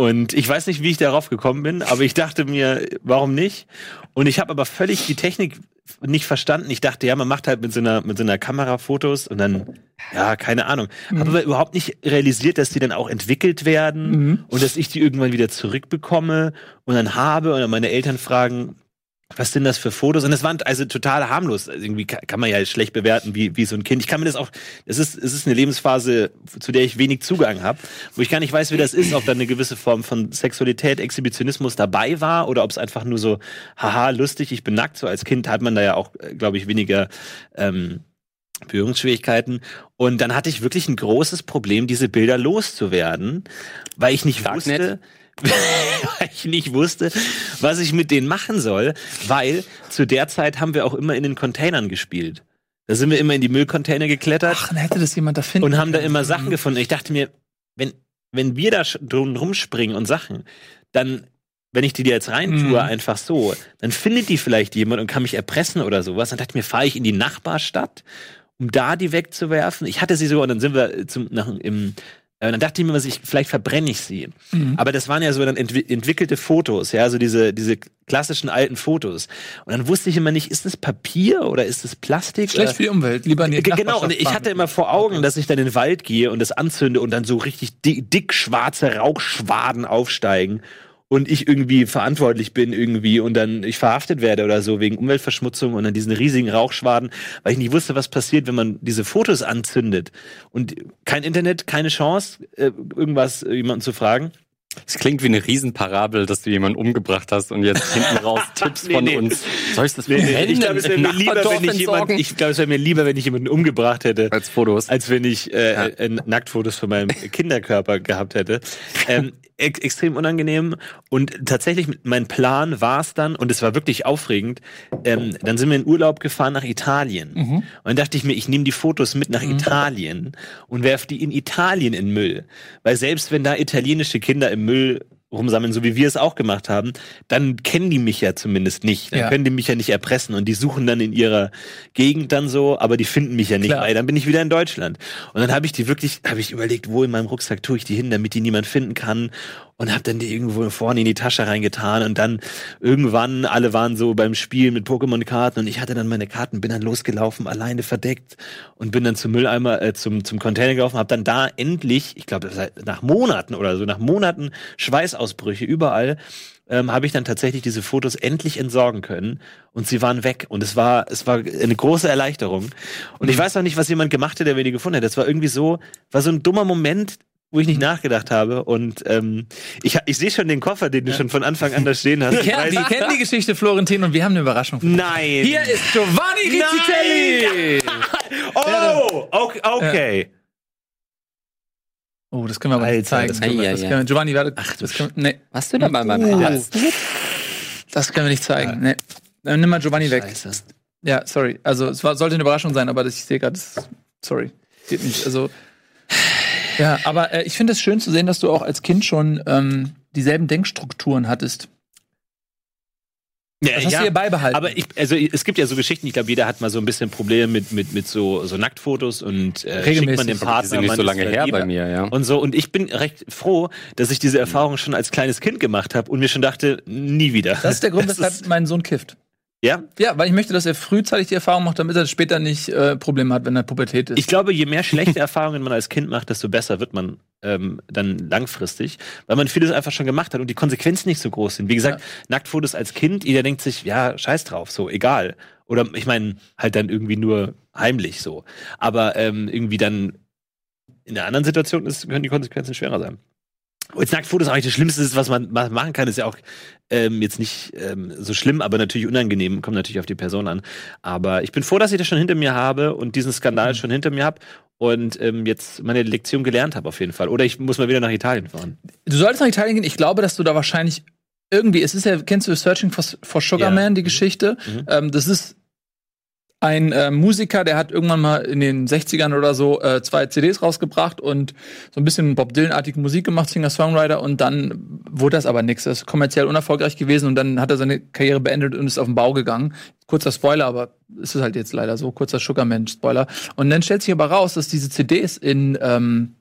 Speaker 2: Und ich weiß nicht, wie ich darauf gekommen bin, aber ich dachte mir, warum nicht? Und ich habe aber völlig die Technik nicht verstanden. Ich dachte, ja, man macht halt mit so einer, mit so einer Kamera Fotos und dann, ja, keine Ahnung. Mhm. Habe aber überhaupt nicht realisiert, dass die dann auch entwickelt werden mhm. und dass ich die irgendwann wieder zurückbekomme und dann habe und dann meine Eltern fragen, was sind das für Fotos? Und es waren also total harmlos. Also irgendwie kann man ja schlecht bewerten, wie, wie so ein Kind. Ich kann mir das auch, es ist, es ist eine Lebensphase, zu der ich wenig Zugang habe, wo ich gar nicht weiß, wie das ist, ob da eine gewisse Form von Sexualität, Exhibitionismus dabei war oder ob es einfach nur so, haha, lustig, ich bin nackt. So als Kind hat man da ja auch, glaube ich, weniger ähm, Berührungsschwierigkeiten. Und dann hatte ich wirklich ein großes Problem, diese Bilder loszuwerden, weil ich nicht Darknet. wusste [laughs] weil ich nicht wusste, was ich mit denen machen soll, weil zu der Zeit haben wir auch immer in den Containern gespielt. Da sind wir immer in die Müllcontainer geklettert.
Speaker 1: Ach, dann hätte das jemand da finden
Speaker 2: Und haben da immer Sachen gefunden. Ich dachte mir, wenn, wenn wir da drum rumspringen und Sachen, dann, wenn ich die dir jetzt reintue, mhm. einfach so, dann findet die vielleicht jemand und kann mich erpressen oder sowas. Dann dachte ich mir, fahre ich in die Nachbarstadt, um da die wegzuwerfen. Ich hatte sie so, und dann sind wir zum, nach, im äh, dann dachte ich mir, ich, vielleicht verbrenne ich sie. Mhm. Aber das waren ja so dann entwi entwickelte Fotos, ja, so diese, diese klassischen alten Fotos. Und dann wusste ich immer nicht, ist das Papier oder ist das Plastik?
Speaker 1: Schlecht für die Umwelt, lieber nicht.
Speaker 2: Genau, und ich hatte immer vor Augen, dass ich dann in den Wald gehe und das anzünde und dann so richtig dick, dick schwarze Rauchschwaden aufsteigen und ich irgendwie verantwortlich bin irgendwie und dann ich verhaftet werde oder so wegen Umweltverschmutzung und dann diesen riesigen Rauchschwaden, weil ich nicht wusste, was passiert, wenn man diese Fotos anzündet und kein Internet, keine Chance, äh, irgendwas äh, jemanden zu fragen.
Speaker 3: Es klingt wie eine Riesenparabel, dass du jemanden umgebracht hast und jetzt hinten raus [laughs] Tipps nee, von nee. uns.
Speaker 2: Soll ich das nee, nee. Ich glaube, es wäre mir lieber, wenn ich jemanden, ich glaube, es wäre mir lieber, wenn ich jemanden umgebracht hätte.
Speaker 3: Als Fotos.
Speaker 2: Als wenn ich äh, ja. äh, Nacktfotos von meinem [laughs] Kinderkörper gehabt hätte. Ähm, ex extrem unangenehm und tatsächlich mein Plan war es dann und es war wirklich aufregend. Ähm, dann sind wir in Urlaub gefahren nach Italien mhm. und dann dachte ich mir, ich nehme die Fotos mit nach mhm. Italien und werfe die in Italien in Müll, weil selbst wenn da italienische Kinder im Müll rumsammeln, so wie wir es auch gemacht haben, dann kennen die mich ja zumindest nicht. Dann ja. können die mich ja nicht erpressen und die suchen dann in ihrer Gegend dann so, aber die finden mich ja nicht, Klar. weil dann bin ich wieder in Deutschland. Und dann habe ich die wirklich, habe ich überlegt, wo in meinem Rucksack tue ich die hin, damit die niemand finden kann und habe dann die irgendwo vorne in die Tasche reingetan und dann irgendwann alle waren so beim Spiel mit Pokémon-Karten und ich hatte dann meine Karten, bin dann losgelaufen, alleine verdeckt und bin dann zum Mülleimer, äh, zum zum Container gelaufen, habe dann da endlich, ich glaube nach Monaten oder so, nach Monaten Schweißausbrüche überall ähm, habe ich dann tatsächlich diese Fotos endlich entsorgen können und sie waren weg und es war es war eine große Erleichterung und ich weiß auch nicht, was jemand gemacht hätte, der mir die gefunden hätte. Es war irgendwie so, war so ein dummer Moment, wo ich nicht nachgedacht habe. Und ähm, ich, ich sehe schon den Koffer, den du ja. schon von Anfang an da stehen hast.
Speaker 1: Die, kennen, die kennen die Geschichte Florentin und wir haben eine Überraschung.
Speaker 2: Nein.
Speaker 1: Hier ist Giovanni Rizzitelli. [laughs]
Speaker 2: oh, okay. okay.
Speaker 1: Oh, das können wir aber nicht zeigen. Das können wir, das können wir, Giovanni, warte.
Speaker 3: Ach, das können, nee. Was du denn bei meinem uh, Herz?
Speaker 1: Das können wir nicht zeigen. Ja. Nee. Dann nimm mal Giovanni Scheiße. weg. Ja, sorry. Also es war, sollte eine Überraschung sein, aber das, ich sehe gerade, sorry. Geht nicht. Also ja, aber äh, ich finde es schön zu sehen, dass du auch als Kind schon ähm, dieselben Denkstrukturen hattest.
Speaker 2: Ja, das hast ja, du dir beibehalten. Aber ich, also es gibt ja so Geschichten, ich glaube, jeder hat mal so ein bisschen Probleme mit, mit, mit so, so Nacktfotos und äh, schickt man dem Partner. Die
Speaker 3: sind nicht so lange her bei mir, ja.
Speaker 2: Und so. Und ich bin recht froh, dass ich diese Erfahrung schon als kleines Kind gemacht habe und mir schon dachte, nie wieder.
Speaker 1: Das ist der Grund, [laughs] weshalb mein Sohn kifft.
Speaker 2: Ja?
Speaker 1: Ja, weil ich möchte, dass er frühzeitig die Erfahrung macht, damit er später nicht äh, Probleme hat, wenn er Pubertät ist.
Speaker 2: Ich glaube, je mehr schlechte Erfahrungen man als Kind macht, desto besser wird man ähm, dann langfristig, weil man vieles einfach schon gemacht hat und die Konsequenzen nicht so groß sind. Wie gesagt, ja. Nacktfotos als Kind, jeder denkt sich, ja, scheiß drauf, so, egal. Oder ich meine, halt dann irgendwie nur heimlich so. Aber ähm, irgendwie dann in einer anderen Situation ist, können die Konsequenzen schwerer sein. Jetzt Nacktfotos eigentlich das Schlimmste ist, was man machen kann, ist ja auch ähm, jetzt nicht ähm, so schlimm, aber natürlich unangenehm, kommt natürlich auf die Person an. Aber ich bin froh, dass ich das schon hinter mir habe und diesen Skandal mhm. schon hinter mir habe und ähm, jetzt meine Lektion gelernt habe auf jeden Fall. Oder ich muss mal wieder nach Italien fahren.
Speaker 1: Du solltest nach Italien gehen. Ich glaube, dass du da wahrscheinlich irgendwie, es ist ja, kennst du Searching for, for Sugar ja. Man, die Geschichte? Mhm. Ähm, das ist ein äh, Musiker, der hat irgendwann mal in den 60ern oder so äh, zwei CDs rausgebracht und so ein bisschen Bob Dylan-artige Musik gemacht, Singer-Songwriter und dann wurde das aber nichts. Das ist kommerziell unerfolgreich gewesen und dann hat er seine Karriere beendet und ist auf den Bau gegangen. Kurzer Spoiler, aber es ist halt jetzt leider so, kurzer Sugarman-Spoiler. Und dann stellt sich aber raus, dass diese CDs in, ähm,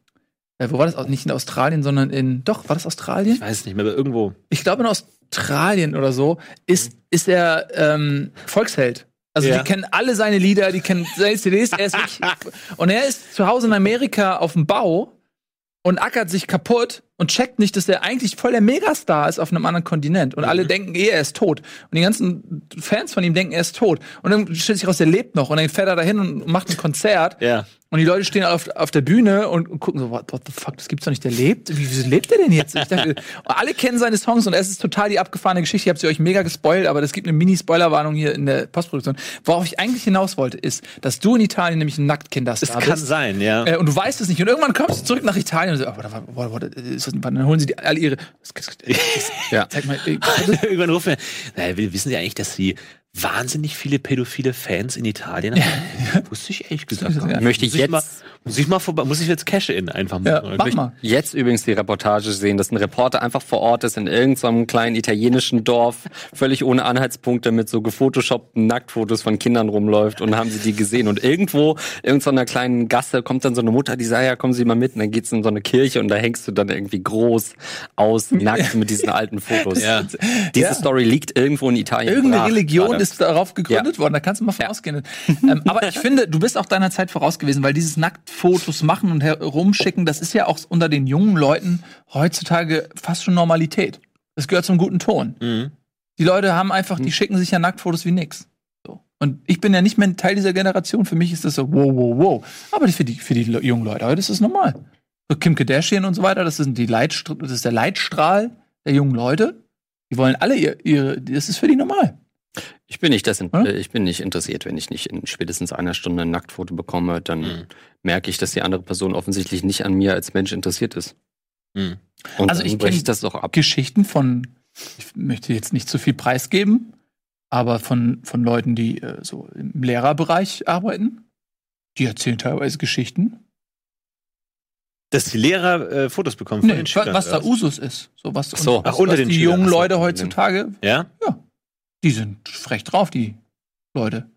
Speaker 1: äh, wo war das? Nicht in Australien, sondern in, doch, war das Australien?
Speaker 2: Ich weiß nicht mehr, aber irgendwo.
Speaker 1: Ich glaube in Australien oder so ist, ist er ähm, Volksheld. Also
Speaker 2: Ja.
Speaker 1: die kennen alle seine Lieder, die kennen seine CDs. Er ist wirklich, [laughs] und er ist zu Hause in Amerika auf dem Bau und ackert sich kaputt und checkt nicht, dass er eigentlich voll der Megastar ist auf einem anderen Kontinent. Und alle denken, eh, er ist tot. Und die ganzen Fans von ihm denken, er ist tot. Und dann stellt sich raus, er lebt noch. Und dann fährt er dahin und macht ein Konzert.
Speaker 2: Ja.
Speaker 1: Und die Leute stehen auf, auf der Bühne und, und gucken so, what, what the fuck, das gibt's doch nicht, der lebt? Wie, wieso lebt der denn jetzt? Ich dachte, alle kennen seine Songs und es ist total die abgefahrene Geschichte. Ich habe sie euch mega gespoilt, aber es gibt eine Mini-Spoilerwarnung hier in der Postproduktion. Worauf ich eigentlich hinaus wollte, ist, dass du in Italien nämlich ein
Speaker 2: Das
Speaker 1: Nacktkinderstar
Speaker 2: kann
Speaker 1: bist.
Speaker 2: sein, ja.
Speaker 1: Äh, und du weißt es nicht. Und irgendwann kommst du zurück nach Italien und so, oh, warte, ist das, dann holen sie die, alle ihre.
Speaker 3: Ja. [laughs]
Speaker 1: Zeig mal. äh,
Speaker 2: Irgendwann rufen wir, naja, wir wissen ja eigentlich, dass sie wahnsinnig viele pädophile Fans in Italien haben. [laughs] Wusste ich ehrlich gesagt. gar nicht.
Speaker 3: Möchte ich jetzt-
Speaker 2: mal, muss ich mal vorbei, muss ich jetzt Cash-In einfach
Speaker 1: Ja,
Speaker 2: machen?
Speaker 1: mach mal.
Speaker 3: Jetzt übrigens die Reportage sehen, dass ein Reporter einfach vor Ort ist in irgendeinem kleinen italienischen Dorf, völlig ohne Anhaltspunkte mit so gefotoshoppten Nacktfotos von Kindern rumläuft und haben sie die gesehen. Und irgendwo, in so einer kleinen Gasse, kommt dann so eine Mutter, die sagt, ja, kommen Sie mal mit. Und dann geht's in so eine Kirche und da hängst du dann irgendwie groß aus, nackt mit diesen alten Fotos.
Speaker 2: Ja.
Speaker 3: Diese
Speaker 1: Ja.
Speaker 3: Story liegt irgendwo in Italien.
Speaker 1: Irgendeine
Speaker 3: brach
Speaker 1: Religion
Speaker 3: gerade.
Speaker 1: ist darauf gegründet worden, da kannst du mal vorausgehen. ähm, aber ich [laughs] finde, du bist auch deiner Zeit voraus gewesen, weil dieses Nacktfotos machen und herumschicken, das ist ja auch unter den jungen Leuten heutzutage fast schon Normalität. Das gehört zum guten Ton.
Speaker 2: Mhm.
Speaker 1: Die Leute haben einfach, die schicken sich ja Nacktfotos wie nix. So. Und ich bin ja nicht mehr Teil dieser Generation. Für mich ist das so, wow, wow, wow. Aber für die, für die jungen Leute, heute ist das normal. So Kim Kardashian und so weiter, das, sind die Leitstr das ist der Leitstrahl der jungen Leute. Die wollen alle ihr, ihre, das ist für die normal.
Speaker 3: Ich bin nicht, das,
Speaker 1: Oder?
Speaker 3: äh, ich bin nicht interessiert, wenn ich nicht in spätestens einer Stunde ein Nacktfoto bekomme, dann
Speaker 2: Mhm.
Speaker 3: merke ich, dass die andere Person offensichtlich nicht an mir als Mensch interessiert ist. Und
Speaker 1: Also ich
Speaker 3: breche
Speaker 1: kenn-
Speaker 3: ich das doch ab.
Speaker 1: Geschichten von, ich möchte jetzt nicht zu viel preisgeben, aber von, von Leuten, die äh, so im Lehrerbereich arbeiten, die erzählen teilweise Geschichten.
Speaker 2: Dass die Lehrer äh, Fotos bekommen von
Speaker 1: Nee,
Speaker 2: den Schülern.
Speaker 1: was da Usus ist. So was,
Speaker 3: so.
Speaker 1: und was,
Speaker 2: Ach, unter
Speaker 1: was
Speaker 2: den
Speaker 1: die
Speaker 2: Schülern.
Speaker 1: jungen Leute heutzutage,
Speaker 2: Ja?
Speaker 1: Die sind frech drauf, die Leute.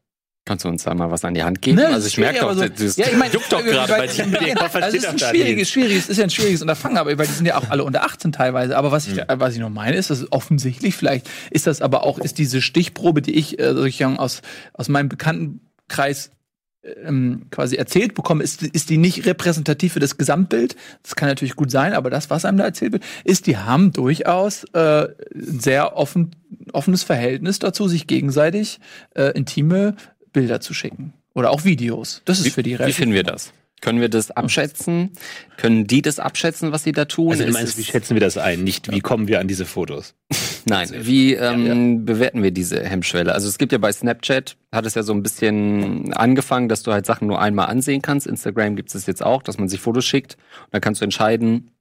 Speaker 3: Kannst du uns da mal was an die Hand geben?
Speaker 1: Ne,
Speaker 3: also ich merke doch,
Speaker 1: so,
Speaker 3: das
Speaker 1: ja, ich mein,
Speaker 3: juckt doch gerade bei dir.
Speaker 2: Kopf
Speaker 1: Also es ist ein schwieriges, schwieriges, ist ja ein schwieriges Unterfangen, aber weil die sind ja auch alle unter 18 teilweise. Aber was ich,
Speaker 2: Mhm.
Speaker 1: was ich nur meine, ist, dass offensichtlich, vielleicht ist das aber auch, ist diese Stichprobe, die ich äh, sozusagen aus, aus meinem Bekanntenkreis ähm, quasi erzählt bekomme, ist, ist die nicht repräsentativ für das Gesamtbild. Das kann natürlich gut sein, aber das, was einem da erzählt wird, ist, die haben durchaus äh, ein sehr offen, offenes Verhältnis dazu, sich gegenseitig äh, intime Bilder zu schicken. Oder auch Videos. Das ist für die
Speaker 3: Wie
Speaker 1: relativ
Speaker 3: finden wir das? Können wir das abschätzen? Können die das abschätzen, was sie da tun?
Speaker 2: Also, meinst, wie schätzen wir das ein? Nicht, wie kommen wir an diese Fotos? [laughs]
Speaker 3: Nein, wie ähm, bewerten wir diese Hemmschwelle? Also es gibt ja bei Snapchat, hat es ja so ein bisschen angefangen, dass du halt Sachen nur einmal ansehen kannst. Instagram gibt es jetzt auch, dass man sich Fotos schickt. Und dann kannst du entscheiden,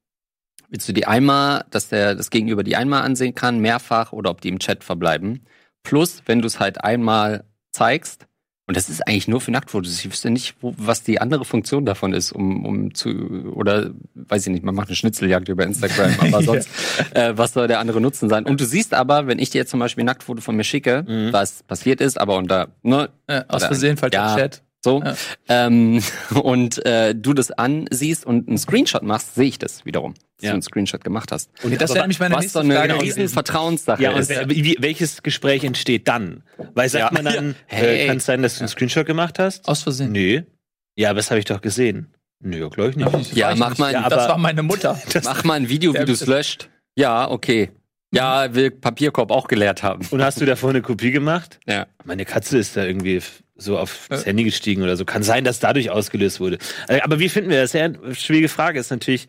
Speaker 3: willst du die einmal, dass der das Gegenüber die einmal ansehen kann, mehrfach oder ob die im Chat verbleiben. Plus, wenn du es halt einmal zeigst, und das ist eigentlich nur für Nacktfotos. Ich wüsste nicht, wo, was die andere Funktion davon ist, um, um zu, oder weiß ich nicht, man macht eine Schnitzeljagd über Instagram, aber [laughs] sonst, äh, was soll der andere Nutzen sein? Und du siehst aber, wenn ich dir jetzt zum Beispiel ein Nacktfoto von mir schicke,
Speaker 2: Mhm.
Speaker 3: was passiert ist, aber unter, ne,
Speaker 1: Äh, aus Versehen falscher
Speaker 3: Ja.
Speaker 1: Chat.
Speaker 3: So,
Speaker 1: Ja.
Speaker 3: ähm, [laughs] und äh, du das ansiehst und einen Screenshot machst, sehe ich das wiederum, dass
Speaker 2: Ja.
Speaker 3: du einen Screenshot gemacht hast.
Speaker 2: Und
Speaker 1: das wäre nämlich meine
Speaker 3: was
Speaker 1: nächste
Speaker 3: so eine
Speaker 1: Frage
Speaker 3: riesen. Vertrauenssache
Speaker 2: Ja, und
Speaker 3: ist.
Speaker 2: wie, welches Gespräch entsteht dann? Weil sagt
Speaker 3: Ja.
Speaker 2: man dann, [laughs]
Speaker 3: Hey.
Speaker 2: äh, kann es sein, dass du einen Screenshot gemacht hast?
Speaker 1: Aus Versehen.
Speaker 2: Nö. Ja, aber das habe ich doch gesehen. Nö, glaube ich nicht.
Speaker 3: Ja, mach
Speaker 1: nicht.
Speaker 3: mal-
Speaker 1: Ja,
Speaker 2: aber-
Speaker 1: das war meine Mutter. [laughs]
Speaker 3: Mach mal ein Video, wie du es löscht. Ja, okay. Ja, will Papierkorb auch gelehrt haben.
Speaker 2: Und hast du davor eine Kopie gemacht?
Speaker 3: Ja.
Speaker 2: Meine Katze ist da irgendwie so auf das
Speaker 1: Ja.
Speaker 2: Handy gestiegen oder so. Kann sein, dass dadurch ausgelöst wurde. Äh, Aber wie finden wir das? Sehr schwierige Frage ist natürlich,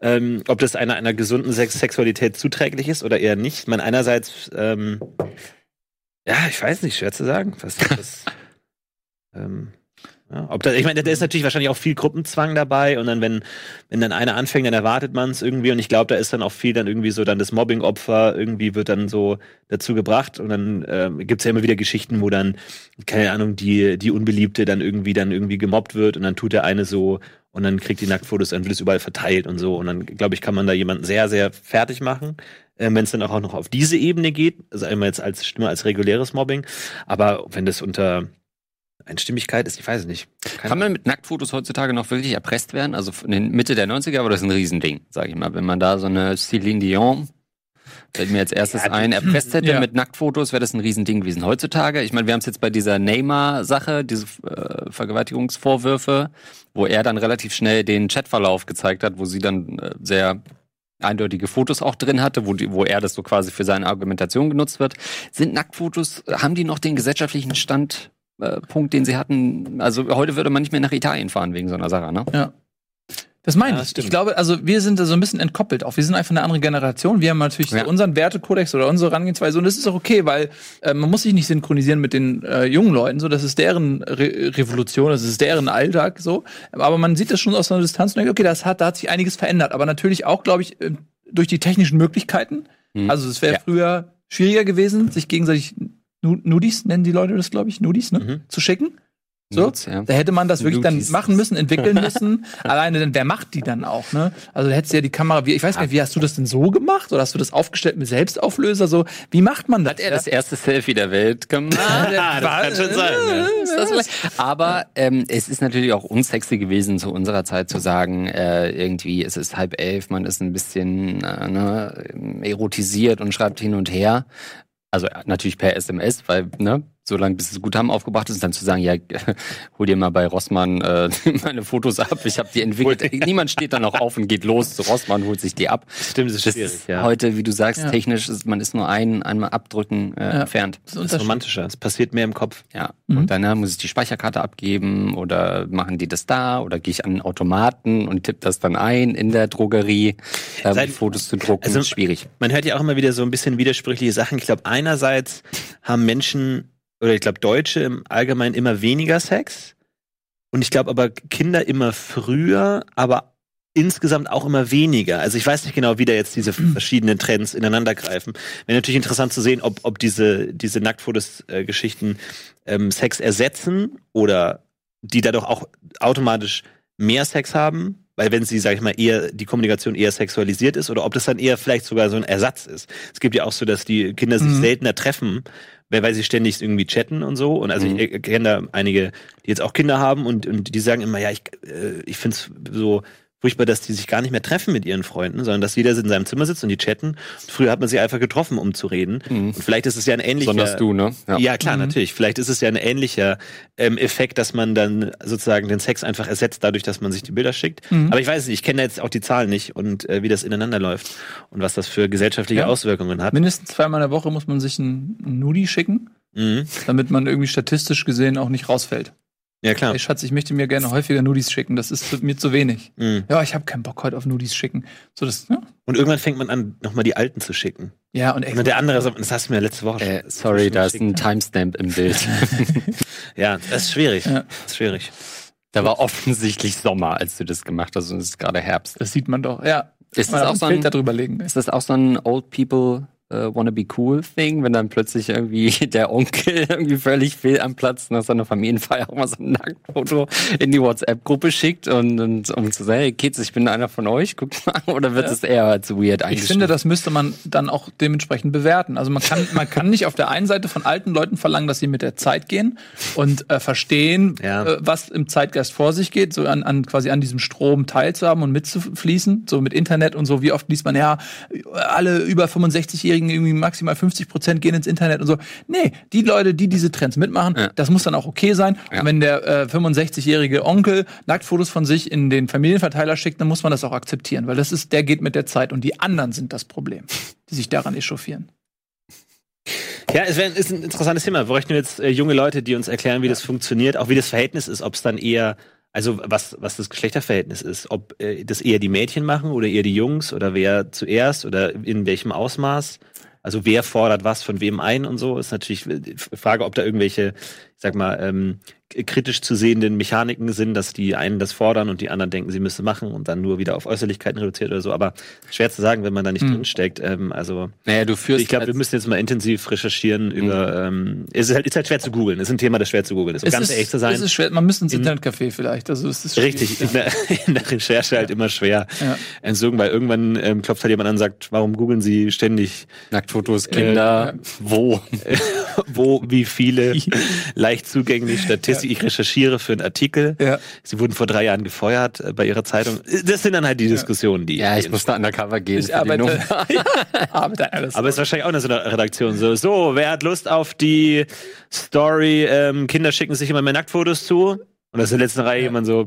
Speaker 2: ähm, ob das einer einer gesunden Sex Sexualität zuträglich ist oder eher nicht. Man einerseits, ähm, ja, ich weiß nicht, schwer zu sagen. Was, was, [laughs] ähm, ja, ob da, ich meine, da ist natürlich wahrscheinlich auch viel Gruppenzwang dabei und dann, wenn, wenn dann einer anfängt, dann erwartet man es irgendwie und ich glaube, da ist dann auch viel dann irgendwie so dann das Mobbing-Opfer irgendwie wird dann so dazu gebracht und dann ähm, gibt es ja immer wieder Geschichten, wo dann, keine Ahnung, die, die Unbeliebte dann irgendwie dann irgendwie gemobbt wird und dann tut der eine so und dann kriegt die Nacktfotos, dann wird es überall verteilt und so. Und dann, glaube ich, kann man da jemanden sehr, sehr fertig machen, äh, wenn es dann auch noch auf diese Ebene geht. Also einmal jetzt als Stimme als reguläres Mobbing. Aber wenn das unter Einstimmigkeit ist, ich weiß es nicht.
Speaker 3: Keine Kann man mit Nacktfotos heutzutage noch wirklich erpresst werden? Also in den Mitte der 90er war das ein Riesending, sag ich mal. Wenn man da so eine Celine Dion fällt mir als erstes ja, ein, erpresst hätte ja. mit Nacktfotos, wäre das ein Riesending gewesen. Heutzutage, ich meine, wir haben es jetzt bei dieser Neymar-Sache, diese äh, Vergewaltigungsvorwürfe, wo er dann relativ schnell den Chatverlauf gezeigt hat, wo sie dann äh, sehr eindeutige Fotos auch drin hatte, wo, die, wo er das so quasi für seine Argumentation genutzt wird. Sind Nacktfotos, haben die noch den gesellschaftlichen Stand äh, Punkt, den sie hatten. Also heute würde man nicht mehr nach Italien fahren wegen so einer Sache, ne?
Speaker 1: Ja. Das meine ja, ich. Ich glaube, also wir sind da so ein bisschen entkoppelt. Auch wir sind einfach eine andere Generation. Wir haben natürlich ja. so unseren Wertekodex oder unsere Herangehensweise und das ist auch okay, weil äh, man muss sich nicht synchronisieren mit den äh, jungen Leuten. So, das ist deren Re Revolution, das ist deren Alltag. So, aber man sieht das schon aus einer Distanz und denkt, okay, das hat, da hat sich einiges verändert. Aber natürlich auch, glaube ich, äh, durch die technischen Möglichkeiten. Mhm. Also es wäre ja. früher schwieriger gewesen, sich gegenseitig Nudis nennen die Leute das, glaube ich, Nudis, ne? Mhm. Zu schicken. So, Nudes, ja. da hätte man das wirklich Nudies. dann machen müssen, entwickeln [laughs] müssen. Alleine dann, wer macht die dann auch, ne? Also da hättest du ja die Kamera, wie, ich weiß gar nicht, wie hast du das denn so gemacht? Oder hast du das aufgestellt mit Selbstauflöser? So, wie macht man das?
Speaker 3: Hat er das erste Selfie der Welt gemacht? Ah, [laughs] das kann schon sein. Ja. Aber ähm, es ist natürlich auch unsexy gewesen zu unserer Zeit zu sagen, äh, irgendwie, es ist halb elf, man ist ein bisschen äh, ne, erotisiert und schreibt hin und her. Also natürlich per SMS, weil, ne, so lange bis es Guthaben aufgebracht ist, und dann zu sagen, ja, [laughs] hol dir mal bei Rossmann äh, [laughs] meine Fotos ab, ich habe die entwickelt. Niemand steht dann auch auf und geht los zu Rossmann, holt sich die ab.
Speaker 2: Stimmt, das ist das schwierig, ist
Speaker 3: ja. Heute, wie du sagst, ja. technisch ist man ist nur ein einmal abdrücken äh, ja. entfernt.
Speaker 2: Das ist, das ist romantischer, es passiert mehr im Kopf.
Speaker 3: Ja, mhm. und dann muss ich die Speicherkarte abgeben oder machen die das da oder gehe ich an den Automaten und tippe das dann ein in der Drogerie, äh, Seit, Fotos zu drucken, also, ist schwierig.
Speaker 2: Man hört ja auch immer wieder so ein bisschen widersprüchliche Sachen. Ich glaube, einerseits haben Menschen oder ich glaube Deutsche im Allgemeinen immer weniger Sex. Und ich glaube aber Kinder immer früher, aber insgesamt auch immer weniger. Also ich weiß nicht genau, wie da jetzt diese verschiedenen Trends ineinander greifen. Wäre natürlich interessant zu sehen, ob, ob diese, diese Nacktfotos-Geschichten ähm, Sex ersetzen oder die dadurch auch automatisch mehr Sex haben. Weil wenn sie, sag ich mal, eher die Kommunikation eher sexualisiert ist oder ob das dann eher vielleicht sogar so ein Ersatz ist. Es gibt ja auch so, dass die Kinder sich mhm. seltener treffen, weil sie ständig irgendwie chatten und so. Und also mhm. ich kenne da einige, die jetzt auch Kinder haben und, und die sagen immer, ja, ich, äh, ich finde es so furchtbar, dass die sich gar nicht mehr treffen mit ihren Freunden, sondern dass jeder in seinem Zimmer sitzt und die chatten. Früher hat man sie einfach getroffen, um zu reden. Mhm. Und vielleicht ist es ja ein ähnlicher.
Speaker 3: Besonders du, ne?
Speaker 2: Ja, ja klar, mhm. natürlich. Vielleicht ist es ja ein ähnlicher ähm, Effekt, dass man dann sozusagen den Sex einfach ersetzt, dadurch, dass man sich die Bilder schickt. Mhm. Aber ich weiß nicht, ich kenne jetzt auch die Zahlen nicht und äh, wie das ineinander läuft und was das für gesellschaftliche ja. Auswirkungen hat.
Speaker 1: Mindestens zweimal in der Woche muss man sich ein Nudi schicken, mhm. damit man irgendwie statistisch gesehen auch nicht rausfällt.
Speaker 2: Ja, klar.
Speaker 1: Ey, Schatz, ich möchte mir gerne häufiger Nudis schicken. Das ist mir zu wenig. Mhm. Ja, ich habe keinen Bock heute auf Nudis schicken. So, das, ja.
Speaker 2: Und irgendwann fängt man an, nochmal die alten zu schicken.
Speaker 1: Ja, und, echt,
Speaker 2: und der andere, das hast du mir letzte Woche
Speaker 3: äh, Sorry, da ist ein Timestamp im Bild. [laughs]
Speaker 2: ja, das ist schwierig. Ja. Das ist schwierig.
Speaker 3: Da war offensichtlich Sommer, als du das gemacht hast und es ist gerade Herbst.
Speaker 1: Das sieht man doch, ja.
Speaker 3: Ist das, auch so ein,
Speaker 1: darüber legen.
Speaker 3: ist das auch so ein Old People äh, Wanna Be Cool Thing, wenn dann plötzlich irgendwie [laughs] der Onkel [laughs] irgendwie völlig fehl am Platz nach seiner Familienfeier auch mal so ein Nacktfoto in die WhatsApp-Gruppe schickt und, und um zu sagen, hey Kids, ich bin einer von euch, guckt mal, oder wird es ja. eher zu weird
Speaker 1: eigentlich? Ich finde, das müsste man dann auch dementsprechend bewerten. Also man kann, man kann nicht auf der einen Seite von alten Leuten verlangen, dass sie mit der Zeit gehen und äh, verstehen, ja. äh, was im Zeitgeist vor sich geht, so an, an quasi an diesem Strom teilzuhaben und mitzufließen, so mit Internet und so. Wie oft liest man ja, alle über 65-Jährigen Minderjährigen irgendwie maximal 50 Prozent gehen ins Internet und so. Nee, die Leute, die diese Trends mitmachen, ja. das muss dann auch okay sein. Ja. Und wenn der äh, 65-jährige Onkel Nacktfotos von sich in den Familienverteiler schickt, dann muss man das auch akzeptieren, weil das ist, der geht mit der Zeit und die anderen sind das Problem, die sich daran echauffieren.
Speaker 2: Ja, es wär, ist ein interessantes Thema. Wir bräuchten jetzt äh, junge Leute, die uns erklären, wie ja. das funktioniert, auch wie das Verhältnis ist, ob es dann eher also was, was das Geschlechterverhältnis ist, ob äh, das eher die Mädchen machen oder eher die Jungs oder wer zuerst oder in welchem Ausmaß. Also wer fordert was von wem ein und so, ist natürlich die Frage, ob da irgendwelche ich sag mal, ähm, kritisch zu sehenden Mechaniken sind, dass die einen das fordern und die anderen denken, sie müssen machen und dann nur wieder auf Äußerlichkeiten reduziert oder so. Aber schwer zu sagen, wenn man da nicht
Speaker 1: Hm.
Speaker 2: drin steckt. Ähm, also
Speaker 3: Naja, du führst
Speaker 2: ich glaube, wir müssen jetzt mal intensiv recherchieren über. Ähm, es ist halt, ist halt schwer zu googeln. Es ist ein Thema, das schwer zu googeln ist. Um
Speaker 1: Es
Speaker 2: ganz
Speaker 1: ist,
Speaker 2: ehrlich zu sein.
Speaker 1: Es ist schwer. Man müsste ins
Speaker 2: In-
Speaker 1: Internetcafé vielleicht. Also es ist.
Speaker 2: Richtig, in der, [laughs] in der Recherche halt immer schwer
Speaker 1: Ja.
Speaker 2: entzogen, weil irgendwann ähm, klopft halt jemand an und sagt, warum googeln Sie ständig,
Speaker 3: Nacktfotos, Kinder, wo? [laughs]
Speaker 2: wo, wie viele, [laughs] leicht zugänglich, Statistik. Ich recherchiere für einen Artikel.
Speaker 1: Ja.
Speaker 2: Sie wurden vor drei Jahren gefeuert äh, bei Ihrer Zeitung. Das sind dann halt die Diskussionen, die.
Speaker 3: Ja, ich
Speaker 2: die
Speaker 3: musste undercover gehen.
Speaker 1: Ich arbeite,
Speaker 3: Nummer. [laughs]
Speaker 1: arbeite alles.
Speaker 2: Aber es ist wahrscheinlich auch eine so eine Redaktion. So, so, wer hat Lust auf die Story, ähm, Kinder schicken sich immer mehr Nacktfotos zu? Und das ist in der letzten Reihe jemand so,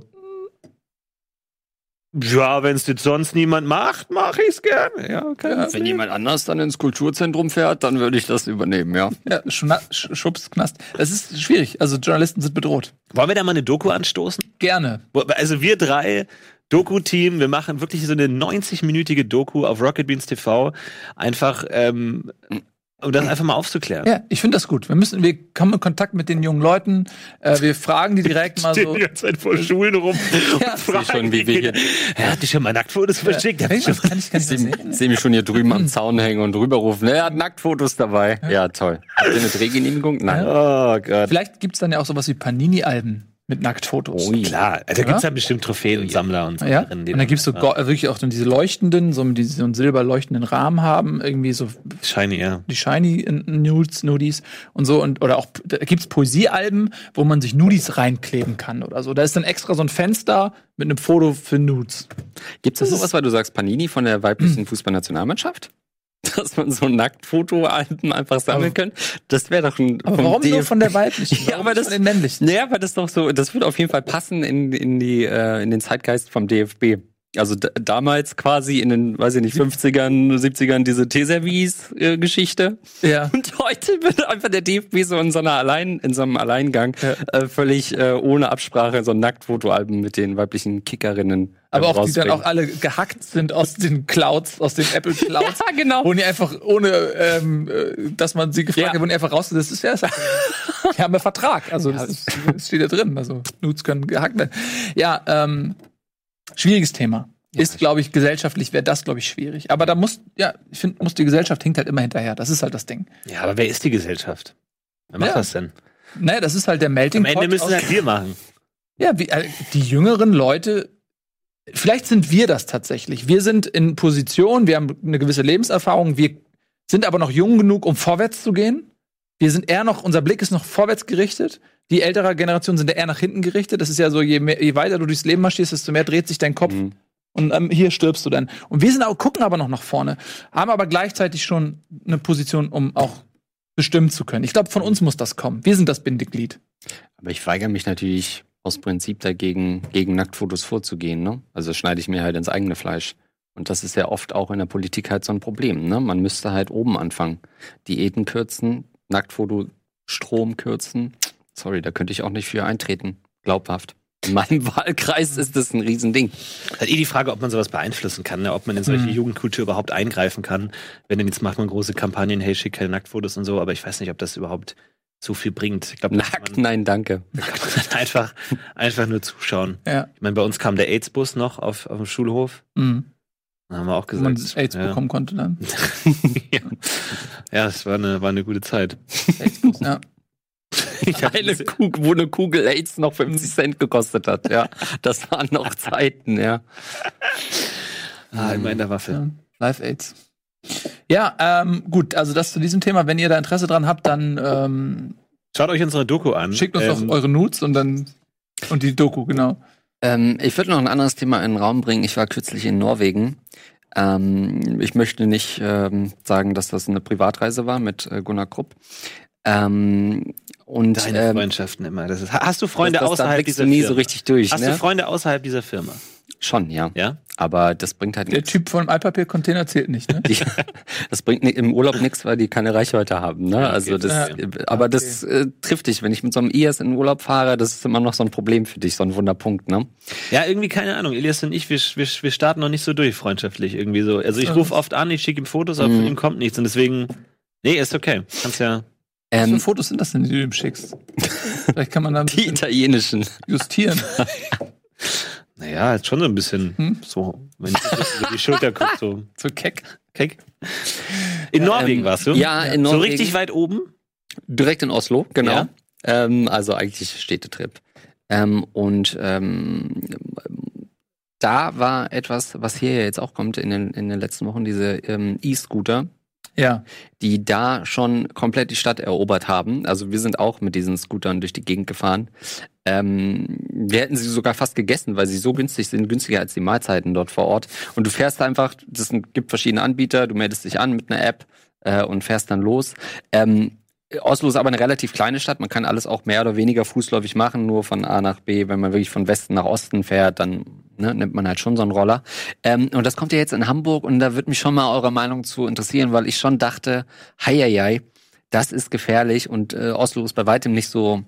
Speaker 2: ja, wenn es jetzt sonst niemand macht, mache ich's gerne. Ja, okay.
Speaker 1: Ja.
Speaker 3: Wenn jemand anders dann ins Kulturzentrum fährt, dann würde ich das übernehmen, ja.
Speaker 1: ja, Schna Sch Schubs, Knast. Das ist schwierig. Also Journalisten sind bedroht.
Speaker 2: Wollen wir da mal eine Doku anstoßen?
Speaker 1: Gerne.
Speaker 2: Also wir drei, Doku-Team, wir machen wirklich so eine 90-minütige Doku auf Rocket Beans TV. Einfach, ähm, um das einfach mal aufzuklären.
Speaker 1: Ja, ich finde das gut. Wir müssen, wir kommen in Kontakt mit den jungen Leuten. Äh, wir fragen die direkt mal so.
Speaker 2: die ganze Zeit vor Schulen rum [laughs]
Speaker 1: Ja,
Speaker 2: fragen
Speaker 3: schon, wie
Speaker 2: die
Speaker 3: wir
Speaker 2: Kinder, Er hat dich schon mal Nacktfotos verschickt.
Speaker 1: Ja, kann ich, kann ich sehen?
Speaker 3: sehe mich schon hier drüben am Zaun hängen und rüberrufen. Er hat Nacktfotos dabei. Ja, toll. Habt ihr eine Drehgenehmigung? Nein.
Speaker 2: Oh Gott.
Speaker 1: Vielleicht gibt's dann ja auch sowas wie Panini-Alben mit Nacktfotos.
Speaker 3: Oh ja.
Speaker 2: Klar, da gibt's ja bestimmt Trophäen und Sammler und
Speaker 1: Ja,
Speaker 2: Sammlerinnen,
Speaker 1: und
Speaker 2: die
Speaker 1: dann gibt's so wirklich auch dann diese leuchtenden, so, die so einen silberleuchtenden Rahmen haben, irgendwie so
Speaker 2: Shiny, ja.
Speaker 1: die shiny Nudes, Nudies und so und oder auch da gibt's Poesiealben, wo man sich Nudies reinkleben kann oder so. Da ist dann extra so ein Fenster mit einem Foto für Nudes.
Speaker 3: Gibt es sowas, weil du sagst Panini von der weiblichen [clears throat] Fußballnationalmannschaft? [laughs] Dass man so Nacktfotoalben einfach sammeln kann? Das wäre doch ein.
Speaker 1: Aber warum nur
Speaker 3: DF
Speaker 1: von der [laughs] weiblichen?
Speaker 3: Ja, aber das-
Speaker 1: von den männlichen.
Speaker 3: Naja, weil das doch so, das würde auf jeden Fall passen in, in die, äh, in den Zeitgeist vom DFB. Also damals quasi in den, weiß ich nicht, 50ern, 70ern diese T-Service-Geschichte.
Speaker 1: Ja. [laughs]
Speaker 3: Und heute wird einfach der DFB so in so einer Allein, in so einem Alleingang
Speaker 1: Ja.
Speaker 3: äh, völlig äh, ohne Absprache so ein Nacktfotoalben mit den weiblichen Kickerinnen. äh,
Speaker 1: Aber auch die dann auch alle gehackt sind aus den Clouds, aus den Apple [laughs] Clouds.
Speaker 3: Ja, genau.
Speaker 1: Wo die einfach ohne, ähm, äh, dass man sie gefragt
Speaker 3: Ja.
Speaker 1: hat, wurden die einfach raus. Das ist ja, das [laughs] die haben ja Vertrag. Also das, ist, das steht da drin. Also Nudes können gehackt werden. Ja, ähm, schwieriges Thema. Ist, glaube ich, gesellschaftlich wäre das, glaube ich, schwierig. Aber da muss, ja, ich finde, muss die Gesellschaft hinkt halt immer hinterher. Das ist halt das Ding.
Speaker 2: Ja, aber wer ist die Gesellschaft? Wer macht
Speaker 1: Ja.
Speaker 2: das denn?
Speaker 1: Naja, das ist halt der Melting
Speaker 2: Am Ende
Speaker 1: Pot
Speaker 2: müssen halt wir machen.
Speaker 1: Ja, wie, äh, die jüngeren Leute, vielleicht sind wir das tatsächlich. Wir sind in Position, wir haben eine gewisse Lebenserfahrung, wir sind aber noch jung genug, um vorwärts zu gehen. Wir sind eher noch, unser Blick ist noch vorwärts gerichtet. Die ältere Generation sind eher nach hinten gerichtet. Das ist ja so, je, mehr, je weiter du durchs Leben marschierst, desto mehr dreht sich dein Kopf.
Speaker 3: Mhm.
Speaker 1: Und ähm, hier stirbst du dann. Und wir sind auch, gucken aber noch nach vorne, haben aber gleichzeitig schon eine Position, um auch bestimmen zu können. Ich glaube, von uns muss das kommen. Wir sind das Bindeglied.
Speaker 3: Aber ich weigere mich natürlich aus Prinzip dagegen, gegen Nacktfotos vorzugehen. Ne? Also schneide ich mir halt ins eigene Fleisch. Und das ist ja oft auch in der Politik halt so ein Problem. Ne? Man müsste halt oben anfangen. Diäten kürzen, Nacktfoto Strom kürzen. Sorry, da könnte ich auch nicht für eintreten. Glaubhaft. In meinem [laughs] Wahlkreis ist das ein Riesending.
Speaker 2: Halt eh die Frage, ob man sowas beeinflussen kann, ne? ob man in solche
Speaker 1: Mhm.
Speaker 2: Jugendkultur überhaupt eingreifen kann. Wenn denn jetzt macht man große Kampagnen, hey, schick keine Nacktfotos und so, aber ich weiß nicht, ob das überhaupt so viel bringt. Ich glaube,
Speaker 3: Nackt, nein, danke. [laughs]
Speaker 2: einfach, einfach nur zuschauen.
Speaker 1: Ja.
Speaker 2: Ich meine, bei uns kam der AIDS-Bus noch auf, auf dem Schulhof.
Speaker 1: Mhm.
Speaker 2: Da haben wir auch
Speaker 1: Wo man
Speaker 2: gesagt.
Speaker 1: AIDS
Speaker 2: ja.
Speaker 1: bekommen konnte dann. [laughs]
Speaker 2: ja, ja, es war eine, war eine gute Zeit.
Speaker 1: ja. [laughs]
Speaker 2: Ich
Speaker 3: Eine Kugel, wo eine Kugel AIDS noch 50 Cent gekostet hat, ja. Das waren noch Zeiten, ja.
Speaker 2: ah, immer in der Waffe.
Speaker 1: Ja, Live AIDS. Ja, ähm, gut, also das zu diesem Thema. Wenn ihr da Interesse dran habt, dann ähm,
Speaker 2: Schaut euch unsere Doku an.
Speaker 1: schickt uns
Speaker 2: Ähm,
Speaker 1: doch eure Nudes und dann und die Doku, genau.
Speaker 3: Ähm, ich würde noch ein anderes Thema in den Raum bringen. Ich war kürzlich in Norwegen. Ähm, ich möchte nicht ähm, sagen, dass das eine Privatreise war mit äh, Gunnar Krupp. Ähm, und
Speaker 2: Deine
Speaker 3: ähm,
Speaker 2: Freundschaften immer. Das ist, hast du Freunde
Speaker 3: das, das, da
Speaker 2: außerhalb dieser
Speaker 3: nie
Speaker 2: Firma?
Speaker 3: so richtig durch.
Speaker 2: Hast
Speaker 3: ne?
Speaker 2: du Freunde außerhalb dieser Firma?
Speaker 3: Schon, ja.
Speaker 2: Ja?
Speaker 3: Aber das bringt halt
Speaker 1: Der
Speaker 3: nichts.
Speaker 1: Typ von Altpapiercontainer zählt nicht, ne? [laughs]
Speaker 3: Die, das bringt im Urlaub nichts, weil die keine Reichweite haben. Ne?
Speaker 2: Ja,
Speaker 3: also
Speaker 2: okay,
Speaker 3: das, äh, aber das äh, trifft dich. Wenn ich mit so einem IS in den Urlaub fahre, das ist immer noch so ein Problem für dich, so ein Wunderpunkt. Ne?
Speaker 2: Ja, irgendwie keine Ahnung. Elias und ich, wir, wir, wir starten noch nicht so durch, freundschaftlich irgendwie so. Also ich rufe oft an, ich schicke ihm Fotos, aber von
Speaker 3: Mhm.
Speaker 2: ihm kommt nichts und deswegen, nee, ist okay. Kannst ja,
Speaker 1: Was für
Speaker 3: Ähm,
Speaker 1: Fotos sind das denn, die du ihm schickst? [laughs] Vielleicht kann man da ein
Speaker 3: die italienischen.
Speaker 1: justieren. [laughs]
Speaker 2: Naja, ist schon so ein bisschen
Speaker 1: Hm?
Speaker 2: so, wenn ich das über die Schulter gucke, so [laughs]
Speaker 1: So keck.
Speaker 2: keck. In Norwegen
Speaker 3: Ähm,
Speaker 2: warst du?
Speaker 3: Ja, in
Speaker 2: So
Speaker 3: Norwegen.
Speaker 2: richtig weit oben?
Speaker 3: Direkt in Oslo, genau.
Speaker 2: Ja.
Speaker 3: Ähm, also eigentlich Städtetrip. Ähm, und ähm, da war etwas, was hier ja jetzt auch kommt in den, in den letzten Wochen, diese ähm, E-Scooter,
Speaker 1: Ja.
Speaker 3: die da schon komplett die Stadt erobert haben. Also wir sind auch mit diesen Scootern durch die Gegend gefahren. Ähm, wir hätten sie sogar fast gegessen, weil sie so günstig sind, günstiger als die Mahlzeiten dort vor Ort. Und du fährst einfach, es gibt verschiedene Anbieter, du meldest dich an mit einer App äh, und fährst dann los. Ähm, Oslo ist aber eine relativ kleine Stadt. Man kann alles auch mehr oder weniger fußläufig machen, nur von A nach B. Wenn man wirklich von Westen nach Osten fährt, dann ne, nimmt man halt schon so einen Roller. Ähm, und das kommt ja jetzt in Hamburg und da würde mich schon mal eure Meinung zu interessieren, weil ich schon dachte, heieiei, das ist gefährlich und äh, Oslo ist bei weitem nicht so,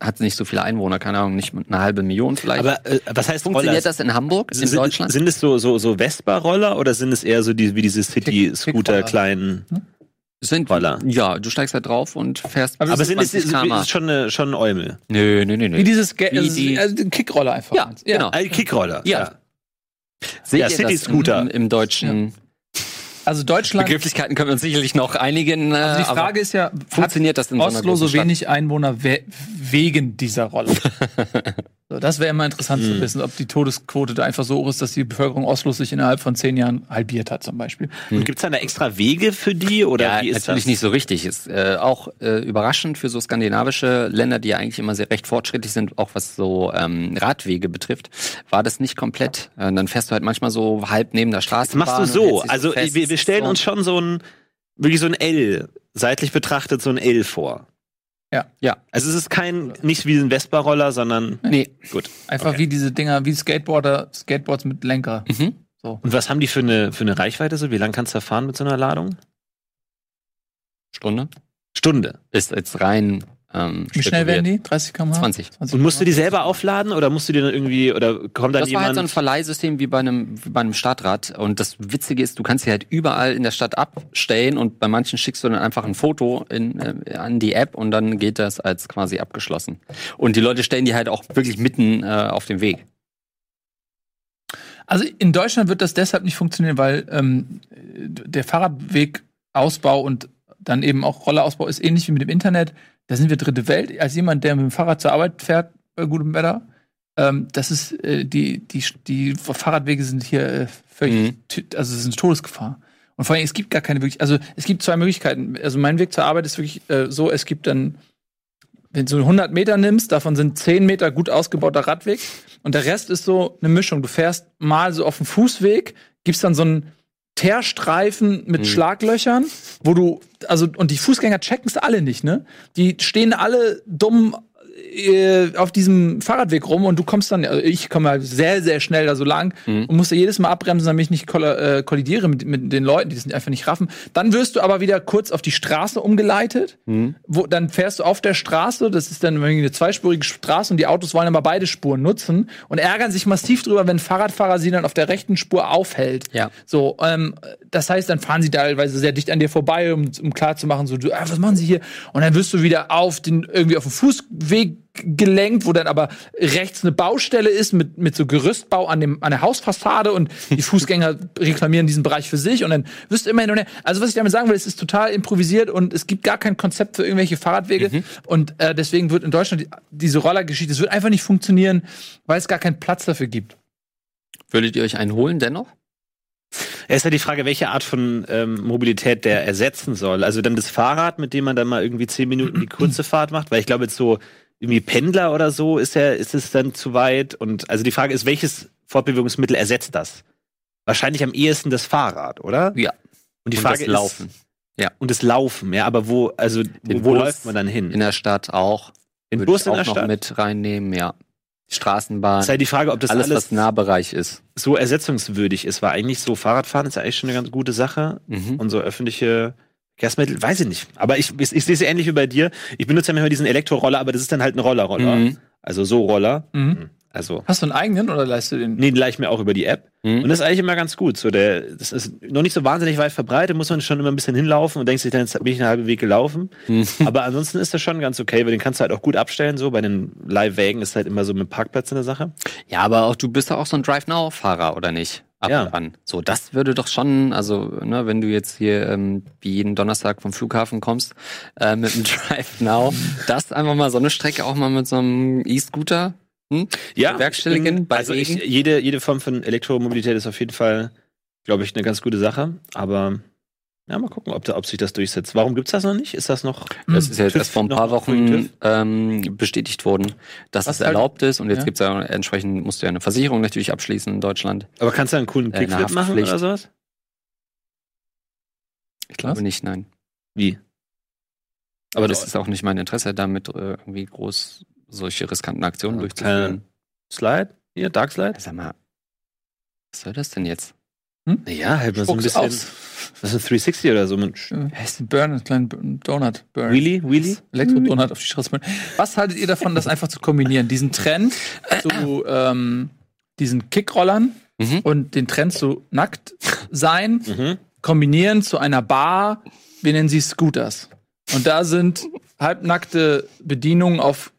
Speaker 3: hat nicht so viele Einwohner, keine Ahnung, nicht eine halbe Million vielleicht.
Speaker 2: Aber äh, was heißt
Speaker 3: Funktioniert
Speaker 2: Roller?
Speaker 3: das in Hamburg, in
Speaker 2: sind,
Speaker 3: Deutschland?
Speaker 2: Sind es so, so, so Vespa-Roller oder sind es eher so die, wie diese City-Scooter kleinen?
Speaker 3: Sind
Speaker 2: Roller.
Speaker 3: Ja, du steigst halt drauf und fährst.
Speaker 1: Aber
Speaker 2: Aber sind es
Speaker 3: 20
Speaker 2: ist, ist schon eine, schon eine Eumel?
Speaker 3: Nö, nö, nö, nö.
Speaker 1: Wie dieses Ge
Speaker 3: Wie
Speaker 1: also,
Speaker 3: die-
Speaker 1: also Kickroller einfach.
Speaker 3: Ja, genau.
Speaker 2: Ein Kickroller.
Speaker 3: Ja. Seht
Speaker 2: Ja,
Speaker 3: ihr
Speaker 2: City Scooter.
Speaker 3: Im, im deutschen
Speaker 1: Also Deutschland.
Speaker 3: Begrifflichkeiten können wir uns sicherlich noch einigen. Äh,
Speaker 1: Also die Frage ist ja,
Speaker 3: funktioniert das in so einer
Speaker 1: Oslo
Speaker 3: großen
Speaker 1: so wenig Einwohner we wegen dieser Rolle? [laughs] so, das wäre immer interessant
Speaker 3: Hm.
Speaker 1: zu wissen, ob die Todesquote da einfach so hoch ist, dass die Bevölkerung Oslos sich innerhalb von zehn Jahren halbiert hat, zum Beispiel.
Speaker 2: Und gibt es da extra Wege für die oder
Speaker 3: Ja,
Speaker 2: wie ist
Speaker 3: natürlich
Speaker 2: das?
Speaker 3: nicht so richtig. Ist äh, auch äh, überraschend für so skandinavische Länder, die ja eigentlich immer sehr recht fortschrittlich sind, auch was so ähm, Radwege betrifft, war das nicht komplett. Äh, dann fährst du halt manchmal so halb neben der Straße.
Speaker 2: Das machst du so. Also wir, wir stellen uns schon so ein wirklich so ein L seitlich betrachtet so ein L vor.
Speaker 1: Ja.
Speaker 3: Ja.
Speaker 2: Also es ist kein nicht wie ein Vespa-Roller, sondern
Speaker 3: Nee.
Speaker 2: gut.
Speaker 1: Einfach
Speaker 2: Okay.
Speaker 1: wie diese Dinger, wie Skateboarder, Skateboards mit Lenker.
Speaker 3: Mhm.
Speaker 1: So.
Speaker 2: Und was haben die für eine für eine Reichweite so? Wie lang kannst du da fahren mit so einer Ladung?
Speaker 3: Stunde.
Speaker 2: Stunde.
Speaker 3: Ist jetzt rein. Ähm,
Speaker 1: Wie schnell werden die? 30 km/h?
Speaker 3: 20.
Speaker 2: Und musst du die selber aufladen oder musst du die dann irgendwie oder kommt dann
Speaker 3: Das war halt so ein
Speaker 2: jemand?
Speaker 3: Verleihsystem wie bei einem, wie bei einem Stadtrad. Und das Witzige ist, du kannst sie halt überall in der Stadt abstellen und bei manchen schickst du dann einfach ein Foto in, äh, an die App und dann geht das als quasi abgeschlossen. Und die Leute stellen die halt auch wirklich mitten äh, auf dem Weg.
Speaker 1: Also in Deutschland wird das deshalb nicht funktionieren, weil ähm, der Fahrradwegausbau und dann eben auch Rollerausbau ist ähnlich wie mit dem Internet. Da sind wir dritte Welt. Als jemand, der mit dem Fahrrad zur Arbeit fährt, bei gutem Wetter, ähm, das ist äh, die, die, die Fahrradwege sind hier äh, völlig,
Speaker 3: Mhm.
Speaker 1: also es ist eine Todesgefahr. Und vor allem, es gibt gar keine wirklich, also es gibt zwei Möglichkeiten. Also mein Weg zur Arbeit ist wirklich äh, so, es gibt dann, wenn du 100 Meter nimmst, davon sind 10 Meter gut ausgebauter Radweg und der Rest ist so eine Mischung. Du fährst mal so auf dem Fußweg, gibst dann so einen Teerstreifen mit
Speaker 3: Mhm.
Speaker 1: Schlaglöchern, wo du, also, und die Fußgänger checken es alle nicht, ne? Die stehen alle dumm äh, auf diesem Fahrradweg rum und du kommst dann, also ich komme halt sehr, sehr schnell da so lang
Speaker 3: Mhm.
Speaker 1: und musste jedes Mal abbremsen, damit ich nicht kolla- äh, kollidiere mit, mit den Leuten, die das einfach nicht raffen. Dann wirst du aber wieder kurz auf die Straße umgeleitet
Speaker 3: Mhm.
Speaker 1: wo, dann fährst du auf der Straße, das ist dann irgendwie eine zweispurige Straße und die Autos wollen aber beide Spuren nutzen und ärgern sich massiv drüber, wenn ein Fahrradfahrer sie dann auf der rechten Spur aufhält.
Speaker 3: Ja.
Speaker 1: So, ähm, das heißt, dann fahren sie teilweise sehr dicht an dir vorbei, um, um klarzumachen, so, du, ah, was machen sie hier? Und dann wirst du wieder auf den, irgendwie auf den Fußweg gelenkt, wo dann aber rechts eine Baustelle ist mit, mit so Gerüstbau an, dem, an der Hausfassade und die [laughs] Fußgänger reklamieren diesen Bereich für sich und dann wirst du immer hin und her. Also was ich damit sagen will, es ist total improvisiert und es gibt gar kein Konzept für irgendwelche Fahrradwege und äh, deswegen wird in Deutschland die, diese Rollergeschichte, es wird einfach nicht funktionieren, weil es gar keinen Platz dafür gibt.
Speaker 3: Würdet ihr euch einen holen dennoch?
Speaker 2: Es ist ja die Frage, welche Art von ähm, Mobilität der ersetzen soll. Also dann das Fahrrad, mit dem man dann mal irgendwie zehn Minuten die [clears throat] kurze Fahrt macht, weil ich glaube jetzt so irgendwie Pendler oder so ist ja, ist es dann zu weit. Und also die Frage ist, welches Fortbewegungsmittel ersetzt das? Wahrscheinlich am ehesten das Fahrrad, oder?
Speaker 3: Ja.
Speaker 2: Und die
Speaker 3: Und
Speaker 2: Frage
Speaker 3: das Laufen.
Speaker 2: ist und das Laufen, ja, aber wo, also
Speaker 3: Den
Speaker 2: wo,
Speaker 3: Bus
Speaker 2: läuft man dann hin?
Speaker 3: In der Stadt auch.
Speaker 2: Den Bus
Speaker 3: ich
Speaker 2: in
Speaker 3: auch
Speaker 2: der
Speaker 3: noch
Speaker 2: Stadt?
Speaker 3: mit reinnehmen, ja. Straßenbahn.
Speaker 2: ist halt die Frage, ob das
Speaker 3: alles,
Speaker 2: alles,
Speaker 3: was Nahbereich ist.
Speaker 2: so ersetzungswürdig ist, weil eigentlich so Fahrradfahren ist ja eigentlich schon eine ganz gute Sache.
Speaker 3: Mhm.
Speaker 2: und so öffentliche Verkehrsmittel, weiß ich nicht. Aber ich, ich, ich sehe es ähnlich wie bei dir. Ich benutze ja manchmal diesen Elektroroller, aber das ist dann halt ein Rollerroller.
Speaker 3: Mhm.
Speaker 2: Also so Roller.
Speaker 1: Mhm.
Speaker 2: Also,
Speaker 1: Hast du einen eigenen oder leist du den?
Speaker 2: nee, den leih ich mir auch über die App.
Speaker 3: Hm?
Speaker 2: Und das ist eigentlich immer ganz gut. So, der, das ist noch nicht so wahnsinnig weit verbreitet, muss man schon immer ein bisschen hinlaufen und denkt sich dann, jetzt bin ich einen halben Weg gelaufen.
Speaker 3: Hm. [laughs]
Speaker 2: Aber ansonsten ist das schon ganz okay, weil den kannst du halt auch gut abstellen. So bei den Leihwägen ist halt immer so mit Parkplatz eine Sache.
Speaker 3: Ja, aber auch du bist doch auch so ein Drive-Now-Fahrer, oder nicht? Ab
Speaker 2: Ja.
Speaker 3: und an. So, das würde doch schon, also, ne, wenn du jetzt hier ähm, wie jeden Donnerstag vom Flughafen kommst, äh, mit dem [laughs] Drive Now, das einfach mal so eine Strecke auch mal mit so einem E-Scooter. Hm?
Speaker 2: Ja,
Speaker 3: Bewerkstelligen
Speaker 2: bin-
Speaker 3: bei
Speaker 2: also ich, jede, jede Form von Elektromobilität ist auf jeden Fall, glaube ich, eine ganz gute Sache. Aber ja, mal gucken, ob, ob sich das durchsetzt. Warum gibt's das noch nicht? Ist das noch?
Speaker 3: Das ist ja jetzt erst vor ein paar Wochen ähm, bestätigt worden, dass
Speaker 1: Was
Speaker 3: es
Speaker 1: halt-
Speaker 3: erlaubt ist und jetzt
Speaker 1: Ja.
Speaker 3: gibt's ja entsprechend, musst du ja eine Versicherung natürlich abschließen in Deutschland.
Speaker 2: Aber kannst du einen coolen
Speaker 3: Äh,
Speaker 2: Kickflip machen
Speaker 3: Haftpflicht.
Speaker 2: oder sowas?
Speaker 3: Ich glaube
Speaker 1: Was?
Speaker 3: nicht, nein.
Speaker 2: Wie?
Speaker 3: Aber das ist auch nicht mein Interesse, damit äh, irgendwie groß solche riskanten Aktionen
Speaker 2: Ja,
Speaker 3: durchzuführen.
Speaker 2: Slide? Hier, Dark Slide?
Speaker 3: Sag mal, was soll das denn jetzt?
Speaker 2: Ja, halt mal so ein bisschen.
Speaker 1: aus.
Speaker 2: Das ist ein 360 oder so. Mit
Speaker 1: Äh, heißt ein Burn, ein kleiner Donut. Burn.
Speaker 2: Wheelie? Wheelie?
Speaker 1: Elektrodonut auf die Straße. Was haltet ihr davon, das einfach zu kombinieren? Diesen Trend zu ähm, diesen Kickrollern
Speaker 3: Mhm.
Speaker 1: und den Trend zu nackt sein
Speaker 2: Mhm.
Speaker 1: kombinieren zu einer Bar, wir nennen sie Scooters. Und da sind halbnackte Bedienungen auf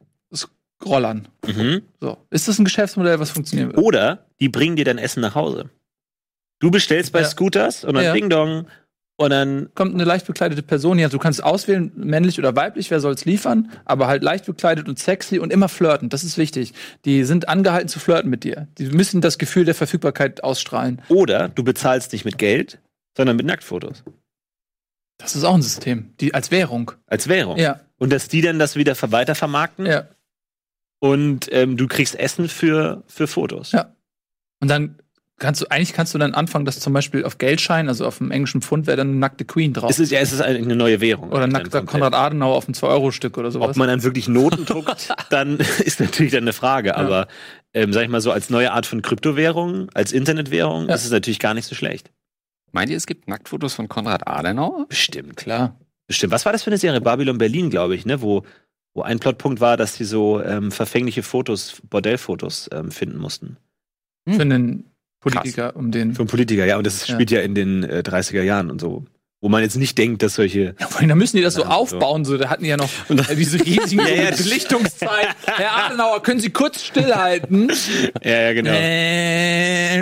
Speaker 1: Rollern.
Speaker 2: Mhm.
Speaker 1: So. Ist das ein Geschäftsmodell, was funktionieren würde?
Speaker 2: Oder die bringen dir dein Essen nach Hause. Du bestellst bei
Speaker 1: Ja.
Speaker 2: Scooters und dann
Speaker 1: Ja.
Speaker 2: Ding Dong und dann
Speaker 1: Kommt eine leicht bekleidete Person hier. Du kannst auswählen, männlich oder weiblich, wer soll es liefern, aber halt leicht bekleidet und sexy und immer flirten. Das ist wichtig. Die sind angehalten zu flirten mit dir. Die müssen das Gefühl der Verfügbarkeit ausstrahlen.
Speaker 2: oder du bezahlst nicht mit Geld, sondern mit Nacktfotos
Speaker 1: Das ist auch ein System. Die als Währung.
Speaker 2: als Währung.
Speaker 1: Ja,
Speaker 2: Und dass die dann das wieder ver- weitervermarkten
Speaker 1: ja.
Speaker 2: und ähm, du kriegst Essen für, für Fotos.
Speaker 1: Ja. Und dann kannst du, eigentlich kannst du dann anfangen, dass zum Beispiel auf Geldschein, also auf dem englischen Pfund, wäre dann eine nackte Queen drauf.
Speaker 2: Es ist ja, es ist eigentlich eine neue Währung.
Speaker 1: oder nackter. Konrad Adenauer auf dem 2-Euro-Stück oder sowas.
Speaker 2: Ob man dann wirklich Noten druckt, [laughs] dann [laughs] ist natürlich dann eine Frage. Aber ähm, sag ich mal so, als neue Art von Kryptowährung, als Internetwährung,
Speaker 1: Ja.
Speaker 2: ist es natürlich gar nicht so schlecht.
Speaker 3: Meint ihr, es gibt Nacktfotos von Konrad Adenauer?
Speaker 2: Bestimmt.
Speaker 1: Klar.
Speaker 2: Bestimmt. Was war das für eine Serie? Babylon Berlin, glaube ich, ne? Wo, wo ein Plotpunkt war, dass sie so ähm, verfängliche Fotos, Bordellfotos ähm, finden mussten.
Speaker 1: Für einen Politiker, um den.
Speaker 2: Für einen Politiker, ja. Und das
Speaker 1: Ja.
Speaker 2: spielt ja in den äh, 30er Jahren und so. Wo man jetzt nicht denkt, dass solche.
Speaker 1: Ja, vor allem, da müssen die das so
Speaker 2: Ja,
Speaker 1: aufbauen. So, da hatten die ja noch äh, diese riesigen [laughs]
Speaker 2: Ja,
Speaker 1: Belichtungszeit. [laughs] Herr Adenauer, können Sie kurz stillhalten? [laughs]
Speaker 2: Ja, ja, genau.
Speaker 1: äh,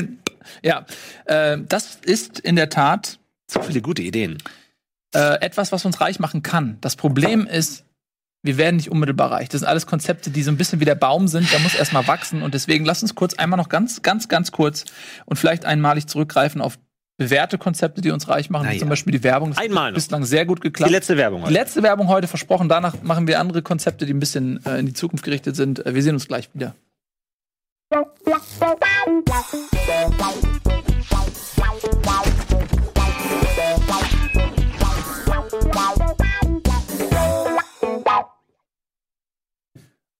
Speaker 1: ja, äh, das ist in der Tat
Speaker 2: So viele gute Ideen.
Speaker 1: äh, etwas, was uns reich machen kann. Das Problem ist, wir werden nicht unmittelbar reich. Das sind alles Konzepte, die so ein bisschen wie der Baum sind. Der muss erstmal wachsen. Und deswegen lass uns kurz einmal noch ganz, ganz, ganz kurz und vielleicht einmalig zurückgreifen auf bewährte Konzepte, die uns reich machen.
Speaker 2: Na
Speaker 1: wie Zum. Beispiel die Werbung. Das
Speaker 2: Einmal noch.
Speaker 1: bislang sehr gut
Speaker 2: Die
Speaker 1: geklappt.
Speaker 2: letzte Werbung
Speaker 1: Die
Speaker 2: heute.
Speaker 1: letzte Werbung heute versprochen. Danach machen wir andere Konzepte, die ein bisschen äh, in die Zukunft gerichtet sind. Äh, wir sehen uns gleich wieder.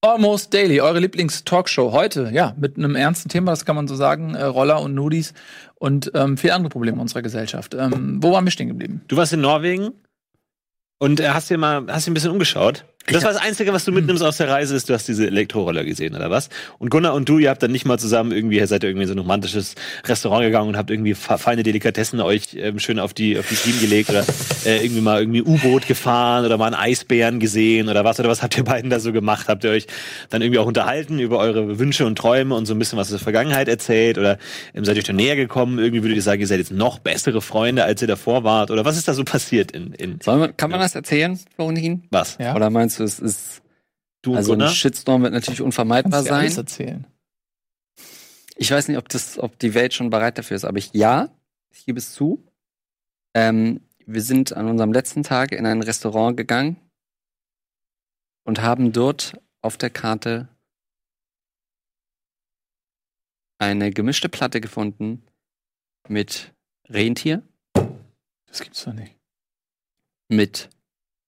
Speaker 1: Almost Daily, eure Lieblings-Talkshow. Heute, ja, mit einem ernsten Thema, das kann man so sagen. Äh, Roller und Nudis und ähm, viele andere Probleme unserer Gesellschaft. Ähm, wo waren wir stehen geblieben?
Speaker 2: Du warst in Norwegen und äh, hast dir mal hast dir ein bisschen umgeschaut. Das war das Einzige, was du mitnimmst aus der Reise, ist, du hast diese Elektroroller gesehen, oder was? Und Gunnar und du, ihr habt dann nicht mal zusammen irgendwie, seid ihr irgendwie in so ein romantisches Restaurant gegangen und habt irgendwie fe- feine Delikatessen euch ähm, schön auf die, auf die Schienen gelegt oder [laughs] äh, irgendwie mal irgendwie U-Boot gefahren oder mal einen Eisbären gesehen oder was? Oder was habt ihr beiden da so gemacht? Habt ihr euch dann irgendwie auch unterhalten über eure Wünsche und Träume und so ein bisschen was aus der Vergangenheit erzählt? Oder ähm, seid ihr euch dann näher gekommen? Irgendwie würdet ihr sagen, ihr seid jetzt noch bessere Freunde, als ihr davor wart? Oder was ist da so passiert in, in
Speaker 3: Sollen wir, kann man das erzählen, Florentin?
Speaker 2: was?
Speaker 1: Ja.
Speaker 3: Oder meinst du, es ist.
Speaker 2: Du und
Speaker 3: Also ein
Speaker 2: Gunnar?
Speaker 3: Shitstorm wird natürlich unvermeidbar
Speaker 1: Kannst dir alles
Speaker 3: sein.
Speaker 1: erzählen.
Speaker 3: Ich weiß nicht, ob, das, ob die Welt schon bereit dafür ist, aber ich ja, ich gebe es zu. Ähm, wir sind an unserem letzten Tag in ein Restaurant gegangen und haben dort auf der Karte eine gemischte Platte gefunden mit Rentier,
Speaker 1: Das gibt's doch nicht.
Speaker 3: mit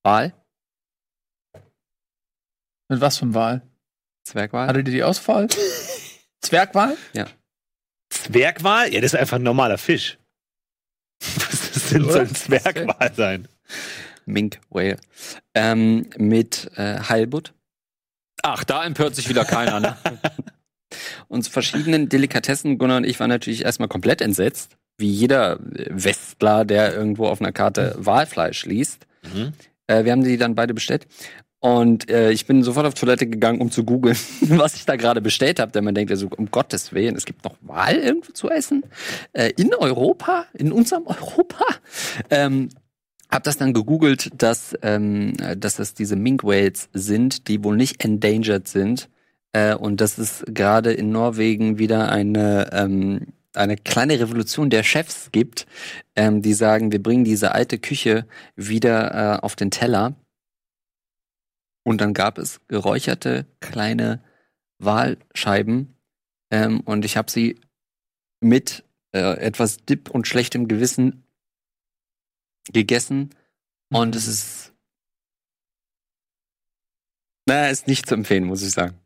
Speaker 3: Wal,
Speaker 1: Mit was für einem Wal?
Speaker 3: Zwergwal.
Speaker 1: Hattet ihr die Auswahl? [laughs] Zwergwal?
Speaker 2: Zwergwal? Ja, das ist einfach ein normaler Fisch. Was ist denn so ein Zwergwal sein?
Speaker 3: Mink Whale. Ähm, mit äh, Heilbutt. Ach, da empört sich wieder keiner, ne? [laughs] und zu verschiedenen Delikatessen. Gunnar und ich waren natürlich erstmal komplett entsetzt, wie jeder Westler, der irgendwo auf einer Karte Walfleisch liest.
Speaker 2: Mhm.
Speaker 3: Äh, wir haben die dann beide bestellt. Und äh, ich bin sofort auf Toilette gegangen, um zu googeln, [laughs] was ich da gerade bestellt habe. Denn man denkt ja so, um Gottes Willen, es gibt noch Wal irgendwo zu essen? Äh, in Europa? In unserem Europa? Ähm, hab das dann gegoogelt, dass, ähm, dass das diese Mink Whales sind, die wohl nicht endangered sind. Äh, und dass es gerade in Norwegen wieder eine, ähm, eine kleine Revolution der Chefs gibt, ähm, die sagen, wir bringen diese alte Küche wieder äh, auf den Teller. Und dann gab es geräucherte kleine Walscheiben. Ähm, und ich habe sie mit äh, etwas Dip und schlechtem Gewissen gegessen. Und es ist. Naja, ist nicht zu empfehlen, muss ich sagen.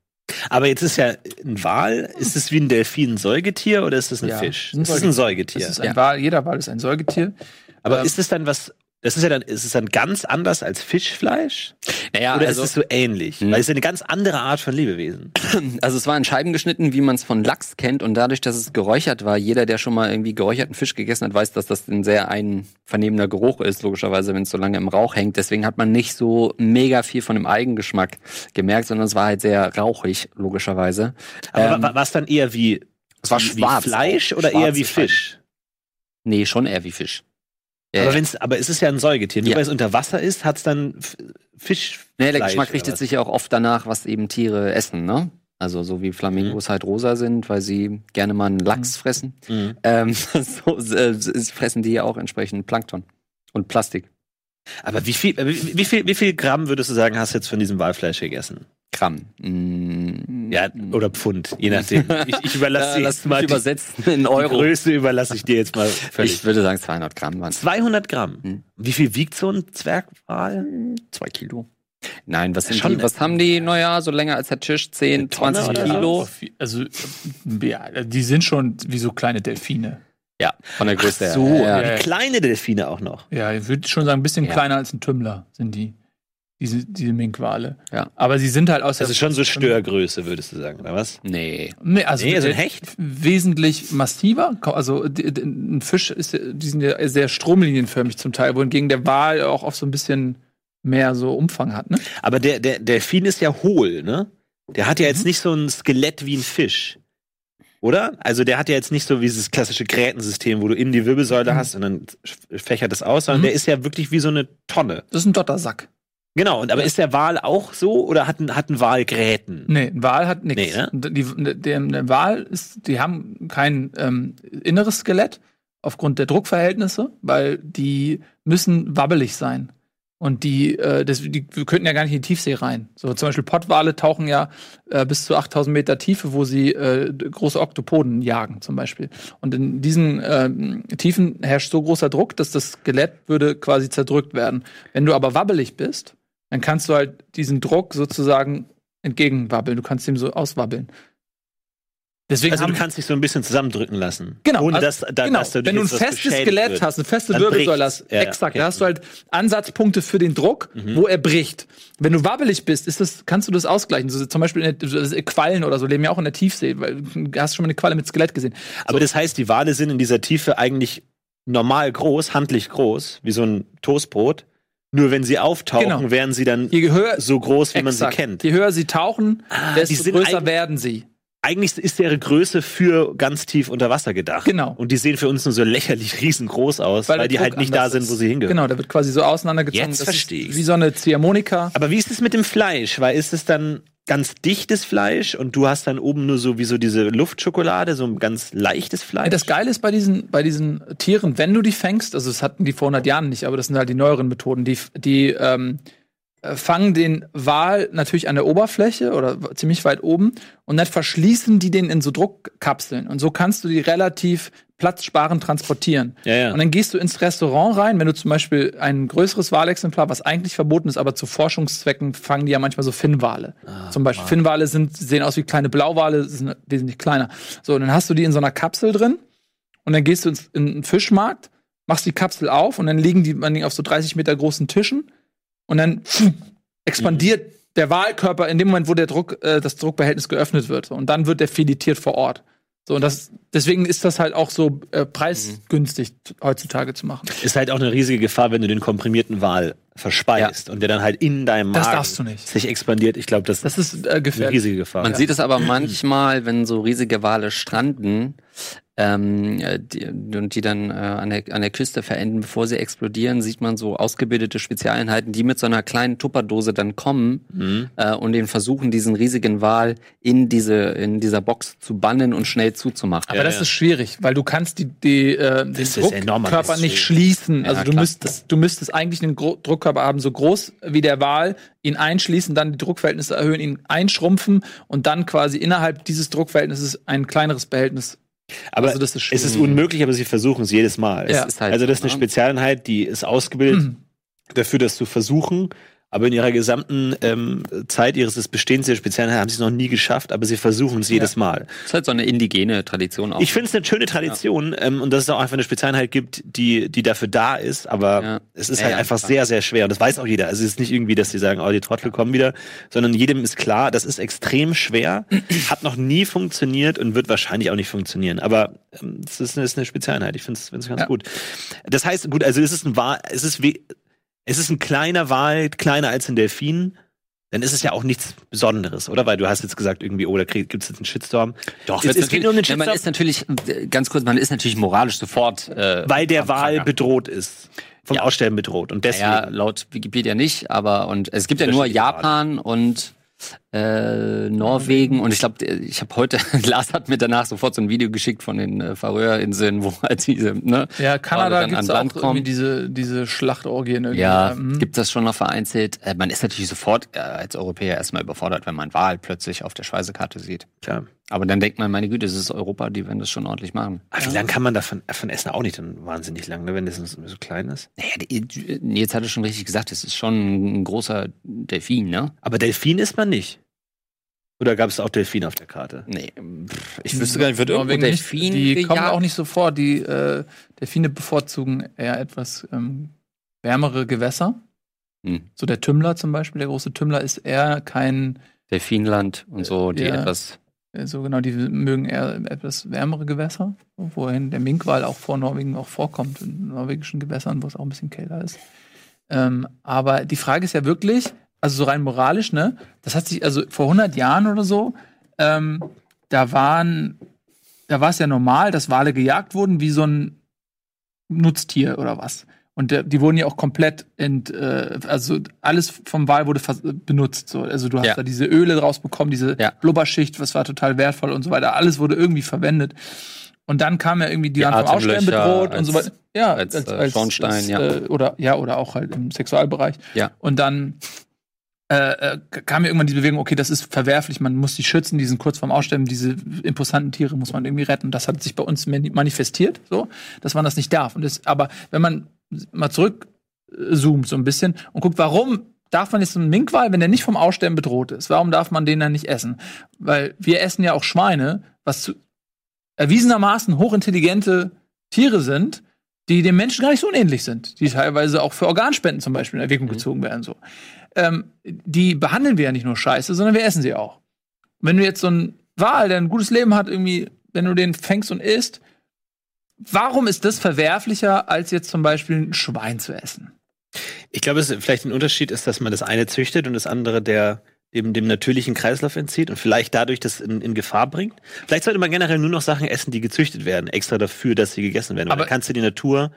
Speaker 2: Aber jetzt ist ja ein Wal, ist es wie ein Delfin ein Säugetier oder ist es ein
Speaker 1: Ja,
Speaker 2: Fisch?
Speaker 1: ein
Speaker 2: Es ist ein Säugetier.
Speaker 1: Das ist ein
Speaker 3: Ja.
Speaker 1: Wal, jeder Wal ist ein Säugetier.
Speaker 2: Aber
Speaker 1: ähm,
Speaker 2: ist es dann was, das ist ja dann, ist es dann ganz anders als Fischfleisch?
Speaker 3: Naja,
Speaker 2: oder
Speaker 3: also,
Speaker 2: ist es so ähnlich?
Speaker 3: Hm.
Speaker 2: Weil es ist eine ganz andere Art von Lebewesen. [clears throat]
Speaker 3: also es war in Scheiben geschnitten, wie man es von Lachs kennt. Und dadurch, dass es geräuchert war, jeder, der schon mal irgendwie geräucherten Fisch gegessen hat, weiß, dass das ein sehr einvernehmender Geruch ist, logischerweise, wenn es so lange im Rauch hängt. Deswegen hat man nicht so mega viel von dem Eigengeschmack gemerkt, sondern es war halt sehr rauchig, logischerweise.
Speaker 2: Aber
Speaker 3: Ähm,
Speaker 2: wa- war es dann eher wie,
Speaker 3: es war
Speaker 2: wie,
Speaker 3: schwarz
Speaker 2: Fleisch oder eher wie Fisch?
Speaker 3: Nee, schon eher wie Fisch. Ja,
Speaker 2: aber, wenn's, aber es ist ja ein Säugetier. Nur
Speaker 3: Ja.
Speaker 2: weil es unter Wasser ist, hat es dann Fisch.
Speaker 3: Nee, der Geschmack richtet
Speaker 2: was?
Speaker 3: sich ja auch oft danach, was eben Tiere essen, ne? Also so wie Flamingos
Speaker 2: Mhm.
Speaker 3: halt rosa sind, weil sie gerne mal einen Lachs fressen.
Speaker 2: Mhm.
Speaker 3: Ähm, [laughs] so äh, fressen die ja auch entsprechend Plankton und Plastik.
Speaker 2: Aber wie viel, wie, wie viel, wie viel Gramm würdest du sagen, hast du jetzt von diesem Walfleisch gegessen?
Speaker 3: Gramm. Mm,
Speaker 2: Ja, oder Pfund, je nachdem. Ich, ich überlasse [laughs]
Speaker 3: mich
Speaker 2: mal die,
Speaker 3: übersetzen in
Speaker 2: die
Speaker 3: Euro.
Speaker 2: Größe überlasse ich dir jetzt mal völlig.
Speaker 3: Ich würde sagen 200 Gramm waren
Speaker 2: 200 Gramm.
Speaker 3: Mhm.
Speaker 2: Wie viel wiegt so ein Zwergwal?
Speaker 3: Zwei Kilo. Nein, was, sind
Speaker 2: Schon
Speaker 3: die, was haben die? Naja, so länger als der Tisch, 10,
Speaker 2: Eine Tonne
Speaker 3: 20
Speaker 2: oder
Speaker 3: Kilo.
Speaker 1: Also, ja, die sind schon wie so kleine Delfine.
Speaker 3: Ja, von der Größe her.
Speaker 2: So,
Speaker 3: Ja, ja.
Speaker 1: ja.
Speaker 2: kleine Delfine auch noch.
Speaker 1: Ja, ich würde schon sagen, ein bisschen
Speaker 3: Ja.
Speaker 1: kleiner als ein Tümmler sind die. Diese, diese Minkwale.
Speaker 3: Ja.
Speaker 1: Aber sie sind halt aus der.
Speaker 2: Also schon so Störgröße, würdest du sagen, oder was?
Speaker 3: Nee.
Speaker 1: Nee, also,
Speaker 2: Nee, so ein Hecht?
Speaker 1: Wesentlich massiver. Also ein Fisch ist, ja- die sind ja sehr stromlinienförmig zum Teil, wohingegen der Wal auch oft so ein bisschen mehr so Umfang hat, ne?
Speaker 2: Aber der, der Delfin ist ja hohl, ne? Der hat ja
Speaker 3: Mhm.
Speaker 2: jetzt nicht so ein Skelett wie ein Fisch. Oder? Also der hat ja jetzt nicht so wie dieses klassische Grätensystem, wo du innen die Wirbelsäule
Speaker 1: Mhm.
Speaker 2: hast und dann fächert es aus, sondern
Speaker 1: Mhm.
Speaker 2: der ist ja wirklich wie so eine Tonne.
Speaker 1: Das ist ein Dottersack.
Speaker 2: Genau, und aber ist der Wal auch so oder hat ein, hat ein Wal Gräten?
Speaker 1: Nee, ein Wal hat nichts.
Speaker 2: Nee, ne?
Speaker 1: Die, der, der Wal ist, die haben kein ähm, inneres Skelett aufgrund der Druckverhältnisse, weil die müssen wabbelig sein. Und die, äh, das, die wir könnten ja gar nicht in die Tiefsee rein. So zum Beispiel Pottwale tauchen ja äh, bis zu 8000 Meter Tiefe, wo sie äh, große Oktopoden jagen zum Beispiel. Und in diesen ähm, Tiefen herrscht so großer Druck, dass das Skelett würde quasi zerdrückt werden. Wenn du aber wabbelig bist, dann kannst du halt diesen Druck sozusagen entgegenwabbeln. Du kannst ihm so auswabbeln. Deswegen
Speaker 2: Also du kannst dich so ein bisschen zusammendrücken lassen.
Speaker 1: Genau,
Speaker 2: Ohne
Speaker 1: also-
Speaker 2: dass, da,
Speaker 1: genau.
Speaker 2: dass du
Speaker 1: wenn du ein festes Skelett
Speaker 2: wird.
Speaker 1: hast, eine feste Wirbelsäule hast,
Speaker 2: Ja,
Speaker 1: exakt,
Speaker 2: okay.
Speaker 1: da hast du halt Ansatzpunkte für den Druck,
Speaker 2: Mhm.
Speaker 1: wo er bricht. Wenn du wabbelig bist, ist das, kannst du das ausgleichen. So, zum Beispiel in der, so, Quallen oder so leben ja auch in der Tiefsee, weil du hast schon mal eine Qualle mit Skelett gesehen.
Speaker 2: Aber das heißt, die Wale sind in dieser Tiefe eigentlich normal groß, handlich groß, wie so ein Toastbrot. Nur wenn sie auftauchen,
Speaker 1: Genau.
Speaker 2: werden sie dann
Speaker 1: Je höher,
Speaker 2: so groß, wie man
Speaker 1: exakt,
Speaker 2: sie kennt.
Speaker 1: je höher sie tauchen,
Speaker 2: Ah,
Speaker 1: desto größer werden sie.
Speaker 2: Eigentlich ist deren Größe für ganz tief unter Wasser gedacht.
Speaker 1: Genau.
Speaker 2: Und die sehen für uns nur so lächerlich riesengroß aus, weil,
Speaker 1: der
Speaker 2: die halt nicht da sind,
Speaker 1: ist.
Speaker 2: wo sie hingehören.
Speaker 1: Genau, da wird quasi so auseinandergezogen.
Speaker 2: Jetzt
Speaker 1: Das
Speaker 2: versteh
Speaker 1: ist
Speaker 2: ich's.
Speaker 1: Wie so eine Ziehharmonika.
Speaker 2: Aber wie ist es mit dem Fleisch? Weil ist es dann ganz dichtes Fleisch und du hast dann oben nur so wie so diese Luftschokolade, so ein ganz leichtes Fleisch?
Speaker 1: Das Geile ist bei diesen, bei diesen Tieren, wenn du die fängst, also das hatten die vor 100 Jahren nicht, aber das sind halt die neueren Methoden, die, die ähm, äh, fangen den Wal natürlich an der Oberfläche oder ziemlich weit oben und dann verschließen die den in so Druckkapseln und so kannst du die relativ platzsparend transportieren.
Speaker 2: ja, ja.
Speaker 1: Und dann gehst du ins Restaurant rein, wenn du zum Beispiel ein größeres Walexemplar, was eigentlich verboten ist, aber zu Forschungszwecken fangen die ja manchmal so Finnwale.
Speaker 2: Ah,
Speaker 1: zum Beispiel Finnwale sind, sehen aus wie kleine Blauwale, sind wesentlich kleiner. So, und dann hast du die in so einer Kapsel drin und dann gehst du ins, in einen Fischmarkt, machst die Kapsel auf und dann liegen die man auf so 30 Meter großen Tischen und dann pfuh, [laughs] expandiert der Wahlkörper in dem Moment, wo der Druck, äh, das Druckbehältnis geöffnet wird. Und dann wird der filetiert vor Ort. So, und das, deswegen ist das halt auch so äh, preisgünstig heutzutage zu machen.
Speaker 2: Ist halt auch eine riesige Gefahr, wenn du den komprimierten Wal verspeist und der dann halt in deinem
Speaker 1: Das
Speaker 2: Magen
Speaker 1: darfst du nicht.
Speaker 2: sich expandiert. Ich glaube, das,
Speaker 1: Das ist äh,
Speaker 2: eine riesige Gefahr.
Speaker 3: Man sieht es aber manchmal, wenn so riesige Wale stranden ähm, äh, die, und die dann äh, an, der, an der Küste verenden, bevor sie explodieren, sieht man so ausgebildete Spezialeinheiten, die mit so einer kleinen Tupperdose dann kommen
Speaker 2: Mhm.
Speaker 3: äh, und den versuchen, diesen riesigen Wal in diese in dieser Box zu bannen und schnell zuzumachen.
Speaker 1: Aber das ist schwierig, weil du kannst die, die, äh, den Druckkörper nicht schließen.
Speaker 3: Ja,
Speaker 1: Also du
Speaker 3: klar.
Speaker 1: müsstest, du müsstest eigentlich einen Gro Druckkörper haben, so groß wie der Wal, ihn einschließen, dann die Druckverhältnisse erhöhen, ihn einschrumpfen und dann quasi innerhalb dieses Druckverhältnisses ein kleineres Behältnis.
Speaker 2: Aber
Speaker 1: also das ist
Speaker 2: es ist unmöglich, aber sie versuchen es jedes Mal.
Speaker 1: Ja.
Speaker 3: Es ist halt,
Speaker 2: also das ist eine
Speaker 3: ne?
Speaker 2: Spezialeinheit, die ist ausgebildet
Speaker 1: Mhm.
Speaker 2: dafür, das zu versuchen. Aber in ihrer gesamten ähm, Zeit ihres Bestehens der Spezialeinheit haben sie es noch nie geschafft, aber sie versuchen es jedes Mal.
Speaker 3: ist halt so eine indigene Tradition auch.
Speaker 2: Ich finde es eine schöne Tradition ähm, und dass es auch einfach eine Spezialeinheit gibt, die, die dafür da ist, aber
Speaker 3: Ja.
Speaker 2: es ist
Speaker 3: Ja,
Speaker 2: halt
Speaker 3: ja,
Speaker 2: einfach sehr, sehr schwer und das weiß auch jeder. Also es ist nicht irgendwie, dass die sagen, oh, die Trottel kommen wieder, sondern jedem ist klar, das ist extrem schwer, [clears throat] hat noch nie funktioniert und wird wahrscheinlich auch nicht funktionieren. Aber ähm, es ist, eine- ist eine Spezialeinheit, ich finde es ganz
Speaker 1: Ja.
Speaker 2: gut. Das heißt, gut, also es ist ein Wal, es ist wie, es ist ein kleiner Wal, kleiner als ein Delfin. Dann ist es ja auch nichts Besonderes, oder? Weil du hast jetzt gesagt, irgendwie, oh, da gibt es jetzt einen Shitstorm.
Speaker 3: Doch,
Speaker 2: es, es geht nur um den
Speaker 3: ja, man
Speaker 2: Shitstorm.
Speaker 3: ist natürlich, ganz kurz, man ist natürlich moralisch sofort. Äh,
Speaker 2: Weil der Wal bedroht ist. Vom
Speaker 3: Ja.
Speaker 2: Aussterben bedroht. Und deswegen.
Speaker 3: Ja, laut Wikipedia nicht, aber und es gibt ja nur Japan und äh, Norwegen und ich glaube, ich habe heute, [laughs] Lars hat mir danach sofort so ein Video geschickt von den äh, Färöerinseln, wo [laughs] halt diese, ne?
Speaker 1: Ja, Kanada gibt es auch
Speaker 3: Land
Speaker 1: irgendwie
Speaker 3: kommen.
Speaker 1: diese, diese Schlachtorgien irgendwie.
Speaker 3: Ja,
Speaker 1: Mhm.
Speaker 3: gibt das schon noch vereinzelt. Äh, man ist natürlich sofort äh, als Europäer erstmal überfordert, wenn man Wal plötzlich auf der Speisekarte sieht.
Speaker 2: Klar.
Speaker 3: Aber dann denkt man, meine Güte, es ist Europa, die werden das schon ordentlich machen.
Speaker 2: Aber wie lange kann man davon, davon essen? Auch nicht dann wahnsinnig lang, ne, wenn das so klein ist.
Speaker 3: Naja, die- Nils hatte schon richtig gesagt, es ist schon ein großer Delfin, ne?
Speaker 2: Aber Delfin isst man nicht. Oder gab es auch Delfin auf der Karte?
Speaker 3: Nee, pff, ich wüsste gar nicht, wird irgendwo. Delfin
Speaker 1: Die kommen
Speaker 3: gejagt?
Speaker 1: auch nicht so vor. Die äh, Delfine bevorzugen eher etwas ähm, wärmere Gewässer.
Speaker 3: Hm.
Speaker 1: So der Tümmler zum Beispiel, der große Tümmler ist eher kein,
Speaker 3: Delfinland und so, die
Speaker 1: Ja.
Speaker 3: etwas.
Speaker 1: äh, so genau, die mögen eher etwas wärmere Gewässer, wohin der Minkwal auch vor Norwegen auch vorkommt, in norwegischen Gewässern, wo es auch ein bisschen kälter ist. Ähm, aber die Frage ist ja wirklich, also so rein moralisch, ne? Das hat sich, also vor 100 Jahren oder so, ähm, da waren, da war es ja normal, dass Wale gejagt wurden wie so ein Nutztier oder was. Und der, die wurden ja auch komplett ent, äh, also alles vom Wal wurde benutzt. So. Also du hast
Speaker 3: Ja.
Speaker 1: da diese Öle rausbekommen, diese
Speaker 3: Ja.
Speaker 1: Blubberschicht, was war total wertvoll und so weiter. Alles wurde irgendwie verwendet. Und dann kam ja irgendwie die,
Speaker 3: Die
Speaker 1: waren vom bedroht und so
Speaker 3: als-
Speaker 1: weiter. Ja,
Speaker 3: als, äh, Schornstein, ja.
Speaker 1: Äh, oder ja, oder auch halt im Sexualbereich.
Speaker 3: Ja.
Speaker 1: Und dann äh, äh, kam ja irgendwann die Bewegung, okay, das ist verwerflich, man muss die schützen, die sind kurz vorm Aussterben, diese imposanten Tiere muss man irgendwie retten. Das hat sich bei uns mani- manifestiert, so, dass man das nicht darf. Und das, aber wenn man mal zurückzoomt so ein bisschen und guckt, warum darf man jetzt so einen Minkwal, wenn der nicht vom Aussterben bedroht ist, warum darf man den dann nicht essen? Weil wir essen ja auch Schweine, was zu, erwiesenermaßen hochintelligente Tiere sind, die dem Menschen gar nicht so unähnlich sind, die teilweise auch für Organspenden zum Beispiel in Erwägung gezogen werden. So. Ähm, die behandeln wir ja nicht nur scheiße, sondern wir essen sie auch. Wenn du jetzt so einen Wal, der ein gutes Leben hat, irgendwie, wenn du den fängst und isst, warum ist das verwerflicher, als jetzt zum Beispiel ein Schwein zu essen?
Speaker 2: Ich glaube, es ist vielleicht ein Unterschied ist, dass man das eine züchtet und das andere der dem, dem natürlichen Kreislauf entzieht und vielleicht dadurch das in, in Gefahr bringt. Vielleicht sollte man generell nur noch Sachen essen, die gezüchtet werden, extra dafür, dass sie gegessen werden. Weil
Speaker 1: Aber-
Speaker 2: dann kannst du die Natur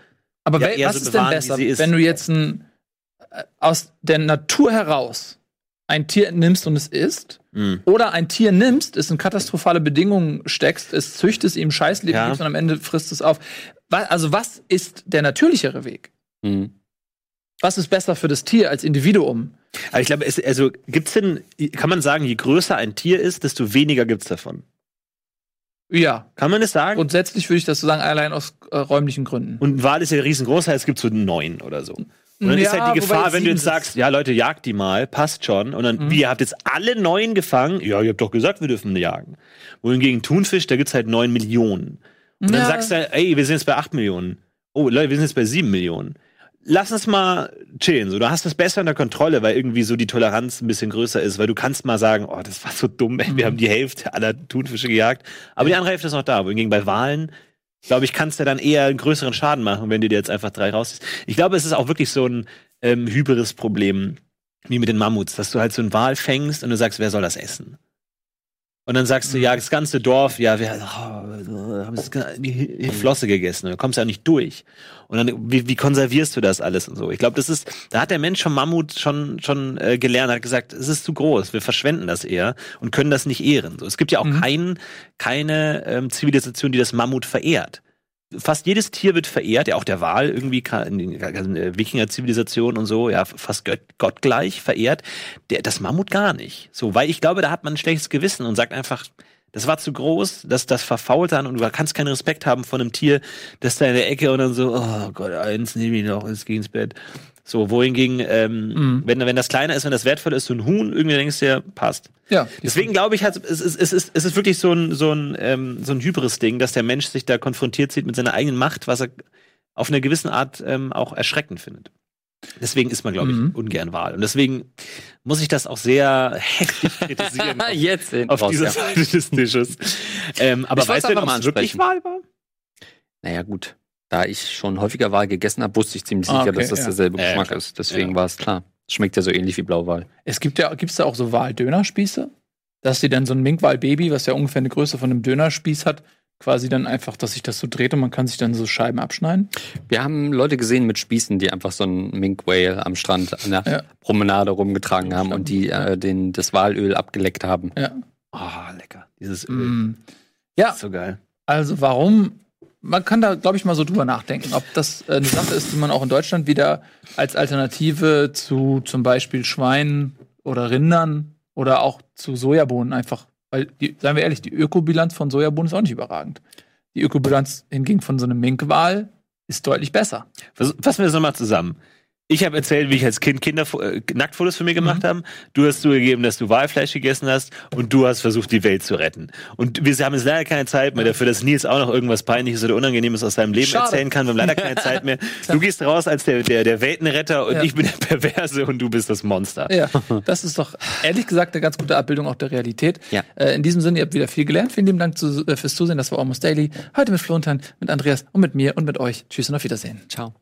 Speaker 1: Aber
Speaker 2: Ja,
Speaker 1: wel- was
Speaker 2: so
Speaker 1: ist denn
Speaker 2: bewahren, wie
Speaker 1: besser, wenn du jetzt ein, aus der Natur heraus ein Tier nimmst und es isst,
Speaker 2: mh,
Speaker 1: oder ein Tier nimmst, es in katastrophale Bedingungen steckst, es züchtest, ihm Scheißleben
Speaker 2: Ja.
Speaker 1: gibst und am Ende frisst es auf. Also was ist der natürlichere Weg?
Speaker 3: Hm.
Speaker 1: Was ist besser für das Tier als Individuum?
Speaker 2: Aber ich glaube, es, also gibt's denn, kann man sagen, je größer ein Tier ist, desto weniger gibt's davon.
Speaker 1: Ja,
Speaker 2: Kann man es sagen?
Speaker 1: grundsätzlich würde ich das so sagen, allein aus äh, räumlichen Gründen.
Speaker 2: Und ein Wal ist ja riesengroß, heißt, es gibt so neun oder so. Und dann ist
Speaker 1: Ja,
Speaker 2: halt die Gefahr, wenn du jetzt sagst, ja Leute, jagt die mal, passt schon. Und dann, wie, ihr habt jetzt alle neun gefangen? Ja, ihr habt doch gesagt, wir dürfen jagen. Wohingegen Thunfisch, da gibt's halt neun Millionen. Und dann
Speaker 1: Ja.
Speaker 2: sagst du, ey, wir sind jetzt bei acht Millionen. Oh, Leute, wir sind jetzt bei sieben Millionen. lass uns mal chillen. So, du hast das besser unter Kontrolle, weil irgendwie so die Toleranz ein bisschen größer ist, weil du kannst mal sagen, oh, das war so dumm, ey, wir haben die Hälfte aller Thunfische gejagt, aber die andere Hälfte ist noch da. Wohingegen bei Wahlen, glaube ich, kannst du dann eher einen größeren Schaden machen, wenn du dir jetzt einfach drei rausziehst. Ich glaube, es ist auch wirklich so ein ähm, Hybris-Problem, wie mit den Mammuts, dass du halt so einen Wal fängst und du sagst, wer soll das essen? Und dann sagst du, ja, das ganze Dorf, ja, wir oh, haben die Flosse gegessen. Du kommst ja nicht durch. Und dann, wie, wie konservierst du das alles und so? Ich glaube, das ist, da hat der Mensch vom Mammut schon schon äh, gelernt, hat gesagt, es ist zu groß, wir verschwenden das eher und können das nicht ehren. So, es gibt ja auch mhm. kein, keine ähm, Zivilisation, die das Mammut verehrt fast jedes Tier wird verehrt, ja auch der Wal irgendwie in Wikinger-Zivilisation und so, ja fast gott, gottgleich verehrt. Der, das Mammut gar nicht. So, weil ich glaube, da hat man ein schlechtes Gewissen und sagt einfach, das war zu groß, das, das verfault dann und du kannst keinen Respekt haben von einem Tier, das da in der Ecke und dann so, oh Gott, eins nehme ich noch, es geht ins Bett. So, wohingegen, ähm, mhm. wenn, wenn das kleiner ist, wenn das wertvoll ist, so ein Huhn, irgendwie denkst du ja, passt. Ja. Deswegen glaube ich halt, es ist, es ist, es ist wirklich so ein, so ein, ähm, so ein Hybris-Ding, dass der Mensch sich da konfrontiert sieht mit seiner eigenen Macht, was er auf eine gewisse Art ähm, auch erschreckend findet. Deswegen ist man, glaube ich, mhm. ungern Wahl. Und deswegen muss ich das auch sehr heftig [laughs] kritisieren.
Speaker 3: auf, [laughs] Jetzt
Speaker 2: auf dieser Seite [laughs] des Tisches. ähm, aber weißt du, ob es wirklich Wahl war?
Speaker 3: Naja, gut da ich schon häufiger Wal gegessen habe, wusste ich ziemlich ah, sicher, okay, dass das ja. derselbe äh, Geschmack ist. Deswegen ja. war es klar. Schmeckt ja so ähnlich wie Blauwal.
Speaker 1: Es gibt ja, gibt's da auch so Waldönerspieße? Dass sie dann so ein Minkwal-Baby, was ja ungefähr eine Größe von einem Dönerspieß hat, quasi dann einfach, dass sich das so dreht und man kann sich dann so Scheiben abschneiden?
Speaker 3: Wir haben Leute gesehen mit Spießen, die einfach so ein Mink Whale am Strand an der ja. Promenade rumgetragen haben und die äh, den, das Walöl abgeleckt haben.
Speaker 2: Ja. Oh, lecker. Dieses Öl. Mm.
Speaker 1: Ja. so geil. Also warum man kann da, glaube ich, mal so drüber nachdenken, ob das äh, eine Sache ist, die man auch in Deutschland wieder als Alternative zu zum Beispiel Schweinen oder Rindern oder auch zu Sojabohnen einfach, weil, die, seien wir ehrlich, die Ökobilanz von Sojabohnen ist auch nicht überragend. Die Ökobilanz hingegen von so einem Minkwal ist deutlich besser.
Speaker 2: Fassen wir das nochmal zusammen. Ich habe erzählt, wie ich als Kind Kinder äh, Nacktfotos für mir gemacht mhm. habe. Du hast zugegeben, dass du Walfleisch gegessen hast und du hast versucht, die Welt zu retten. Und wir haben jetzt leider keine Zeit mehr dafür, dass Nils auch noch irgendwas Peinliches oder Unangenehmes aus seinem Leben Schade. erzählen kann. Wir haben leider keine Zeit mehr. [laughs] Du gehst raus als der, der, der Weltenretter und ja. ich bin der Perverse und du bist das Monster.
Speaker 1: Ja, das ist doch ehrlich gesagt eine ganz gute Abbildung auch der Realität. Ja. Äh, in diesem Sinne, ihr habt wieder viel gelernt. Vielen lieben Dank zu, äh, fürs Zusehen. Das war Almost Daily. Heute mit Florian, mit Andreas und mit mir und mit euch. Tschüss und auf Wiedersehen.
Speaker 3: Ciao.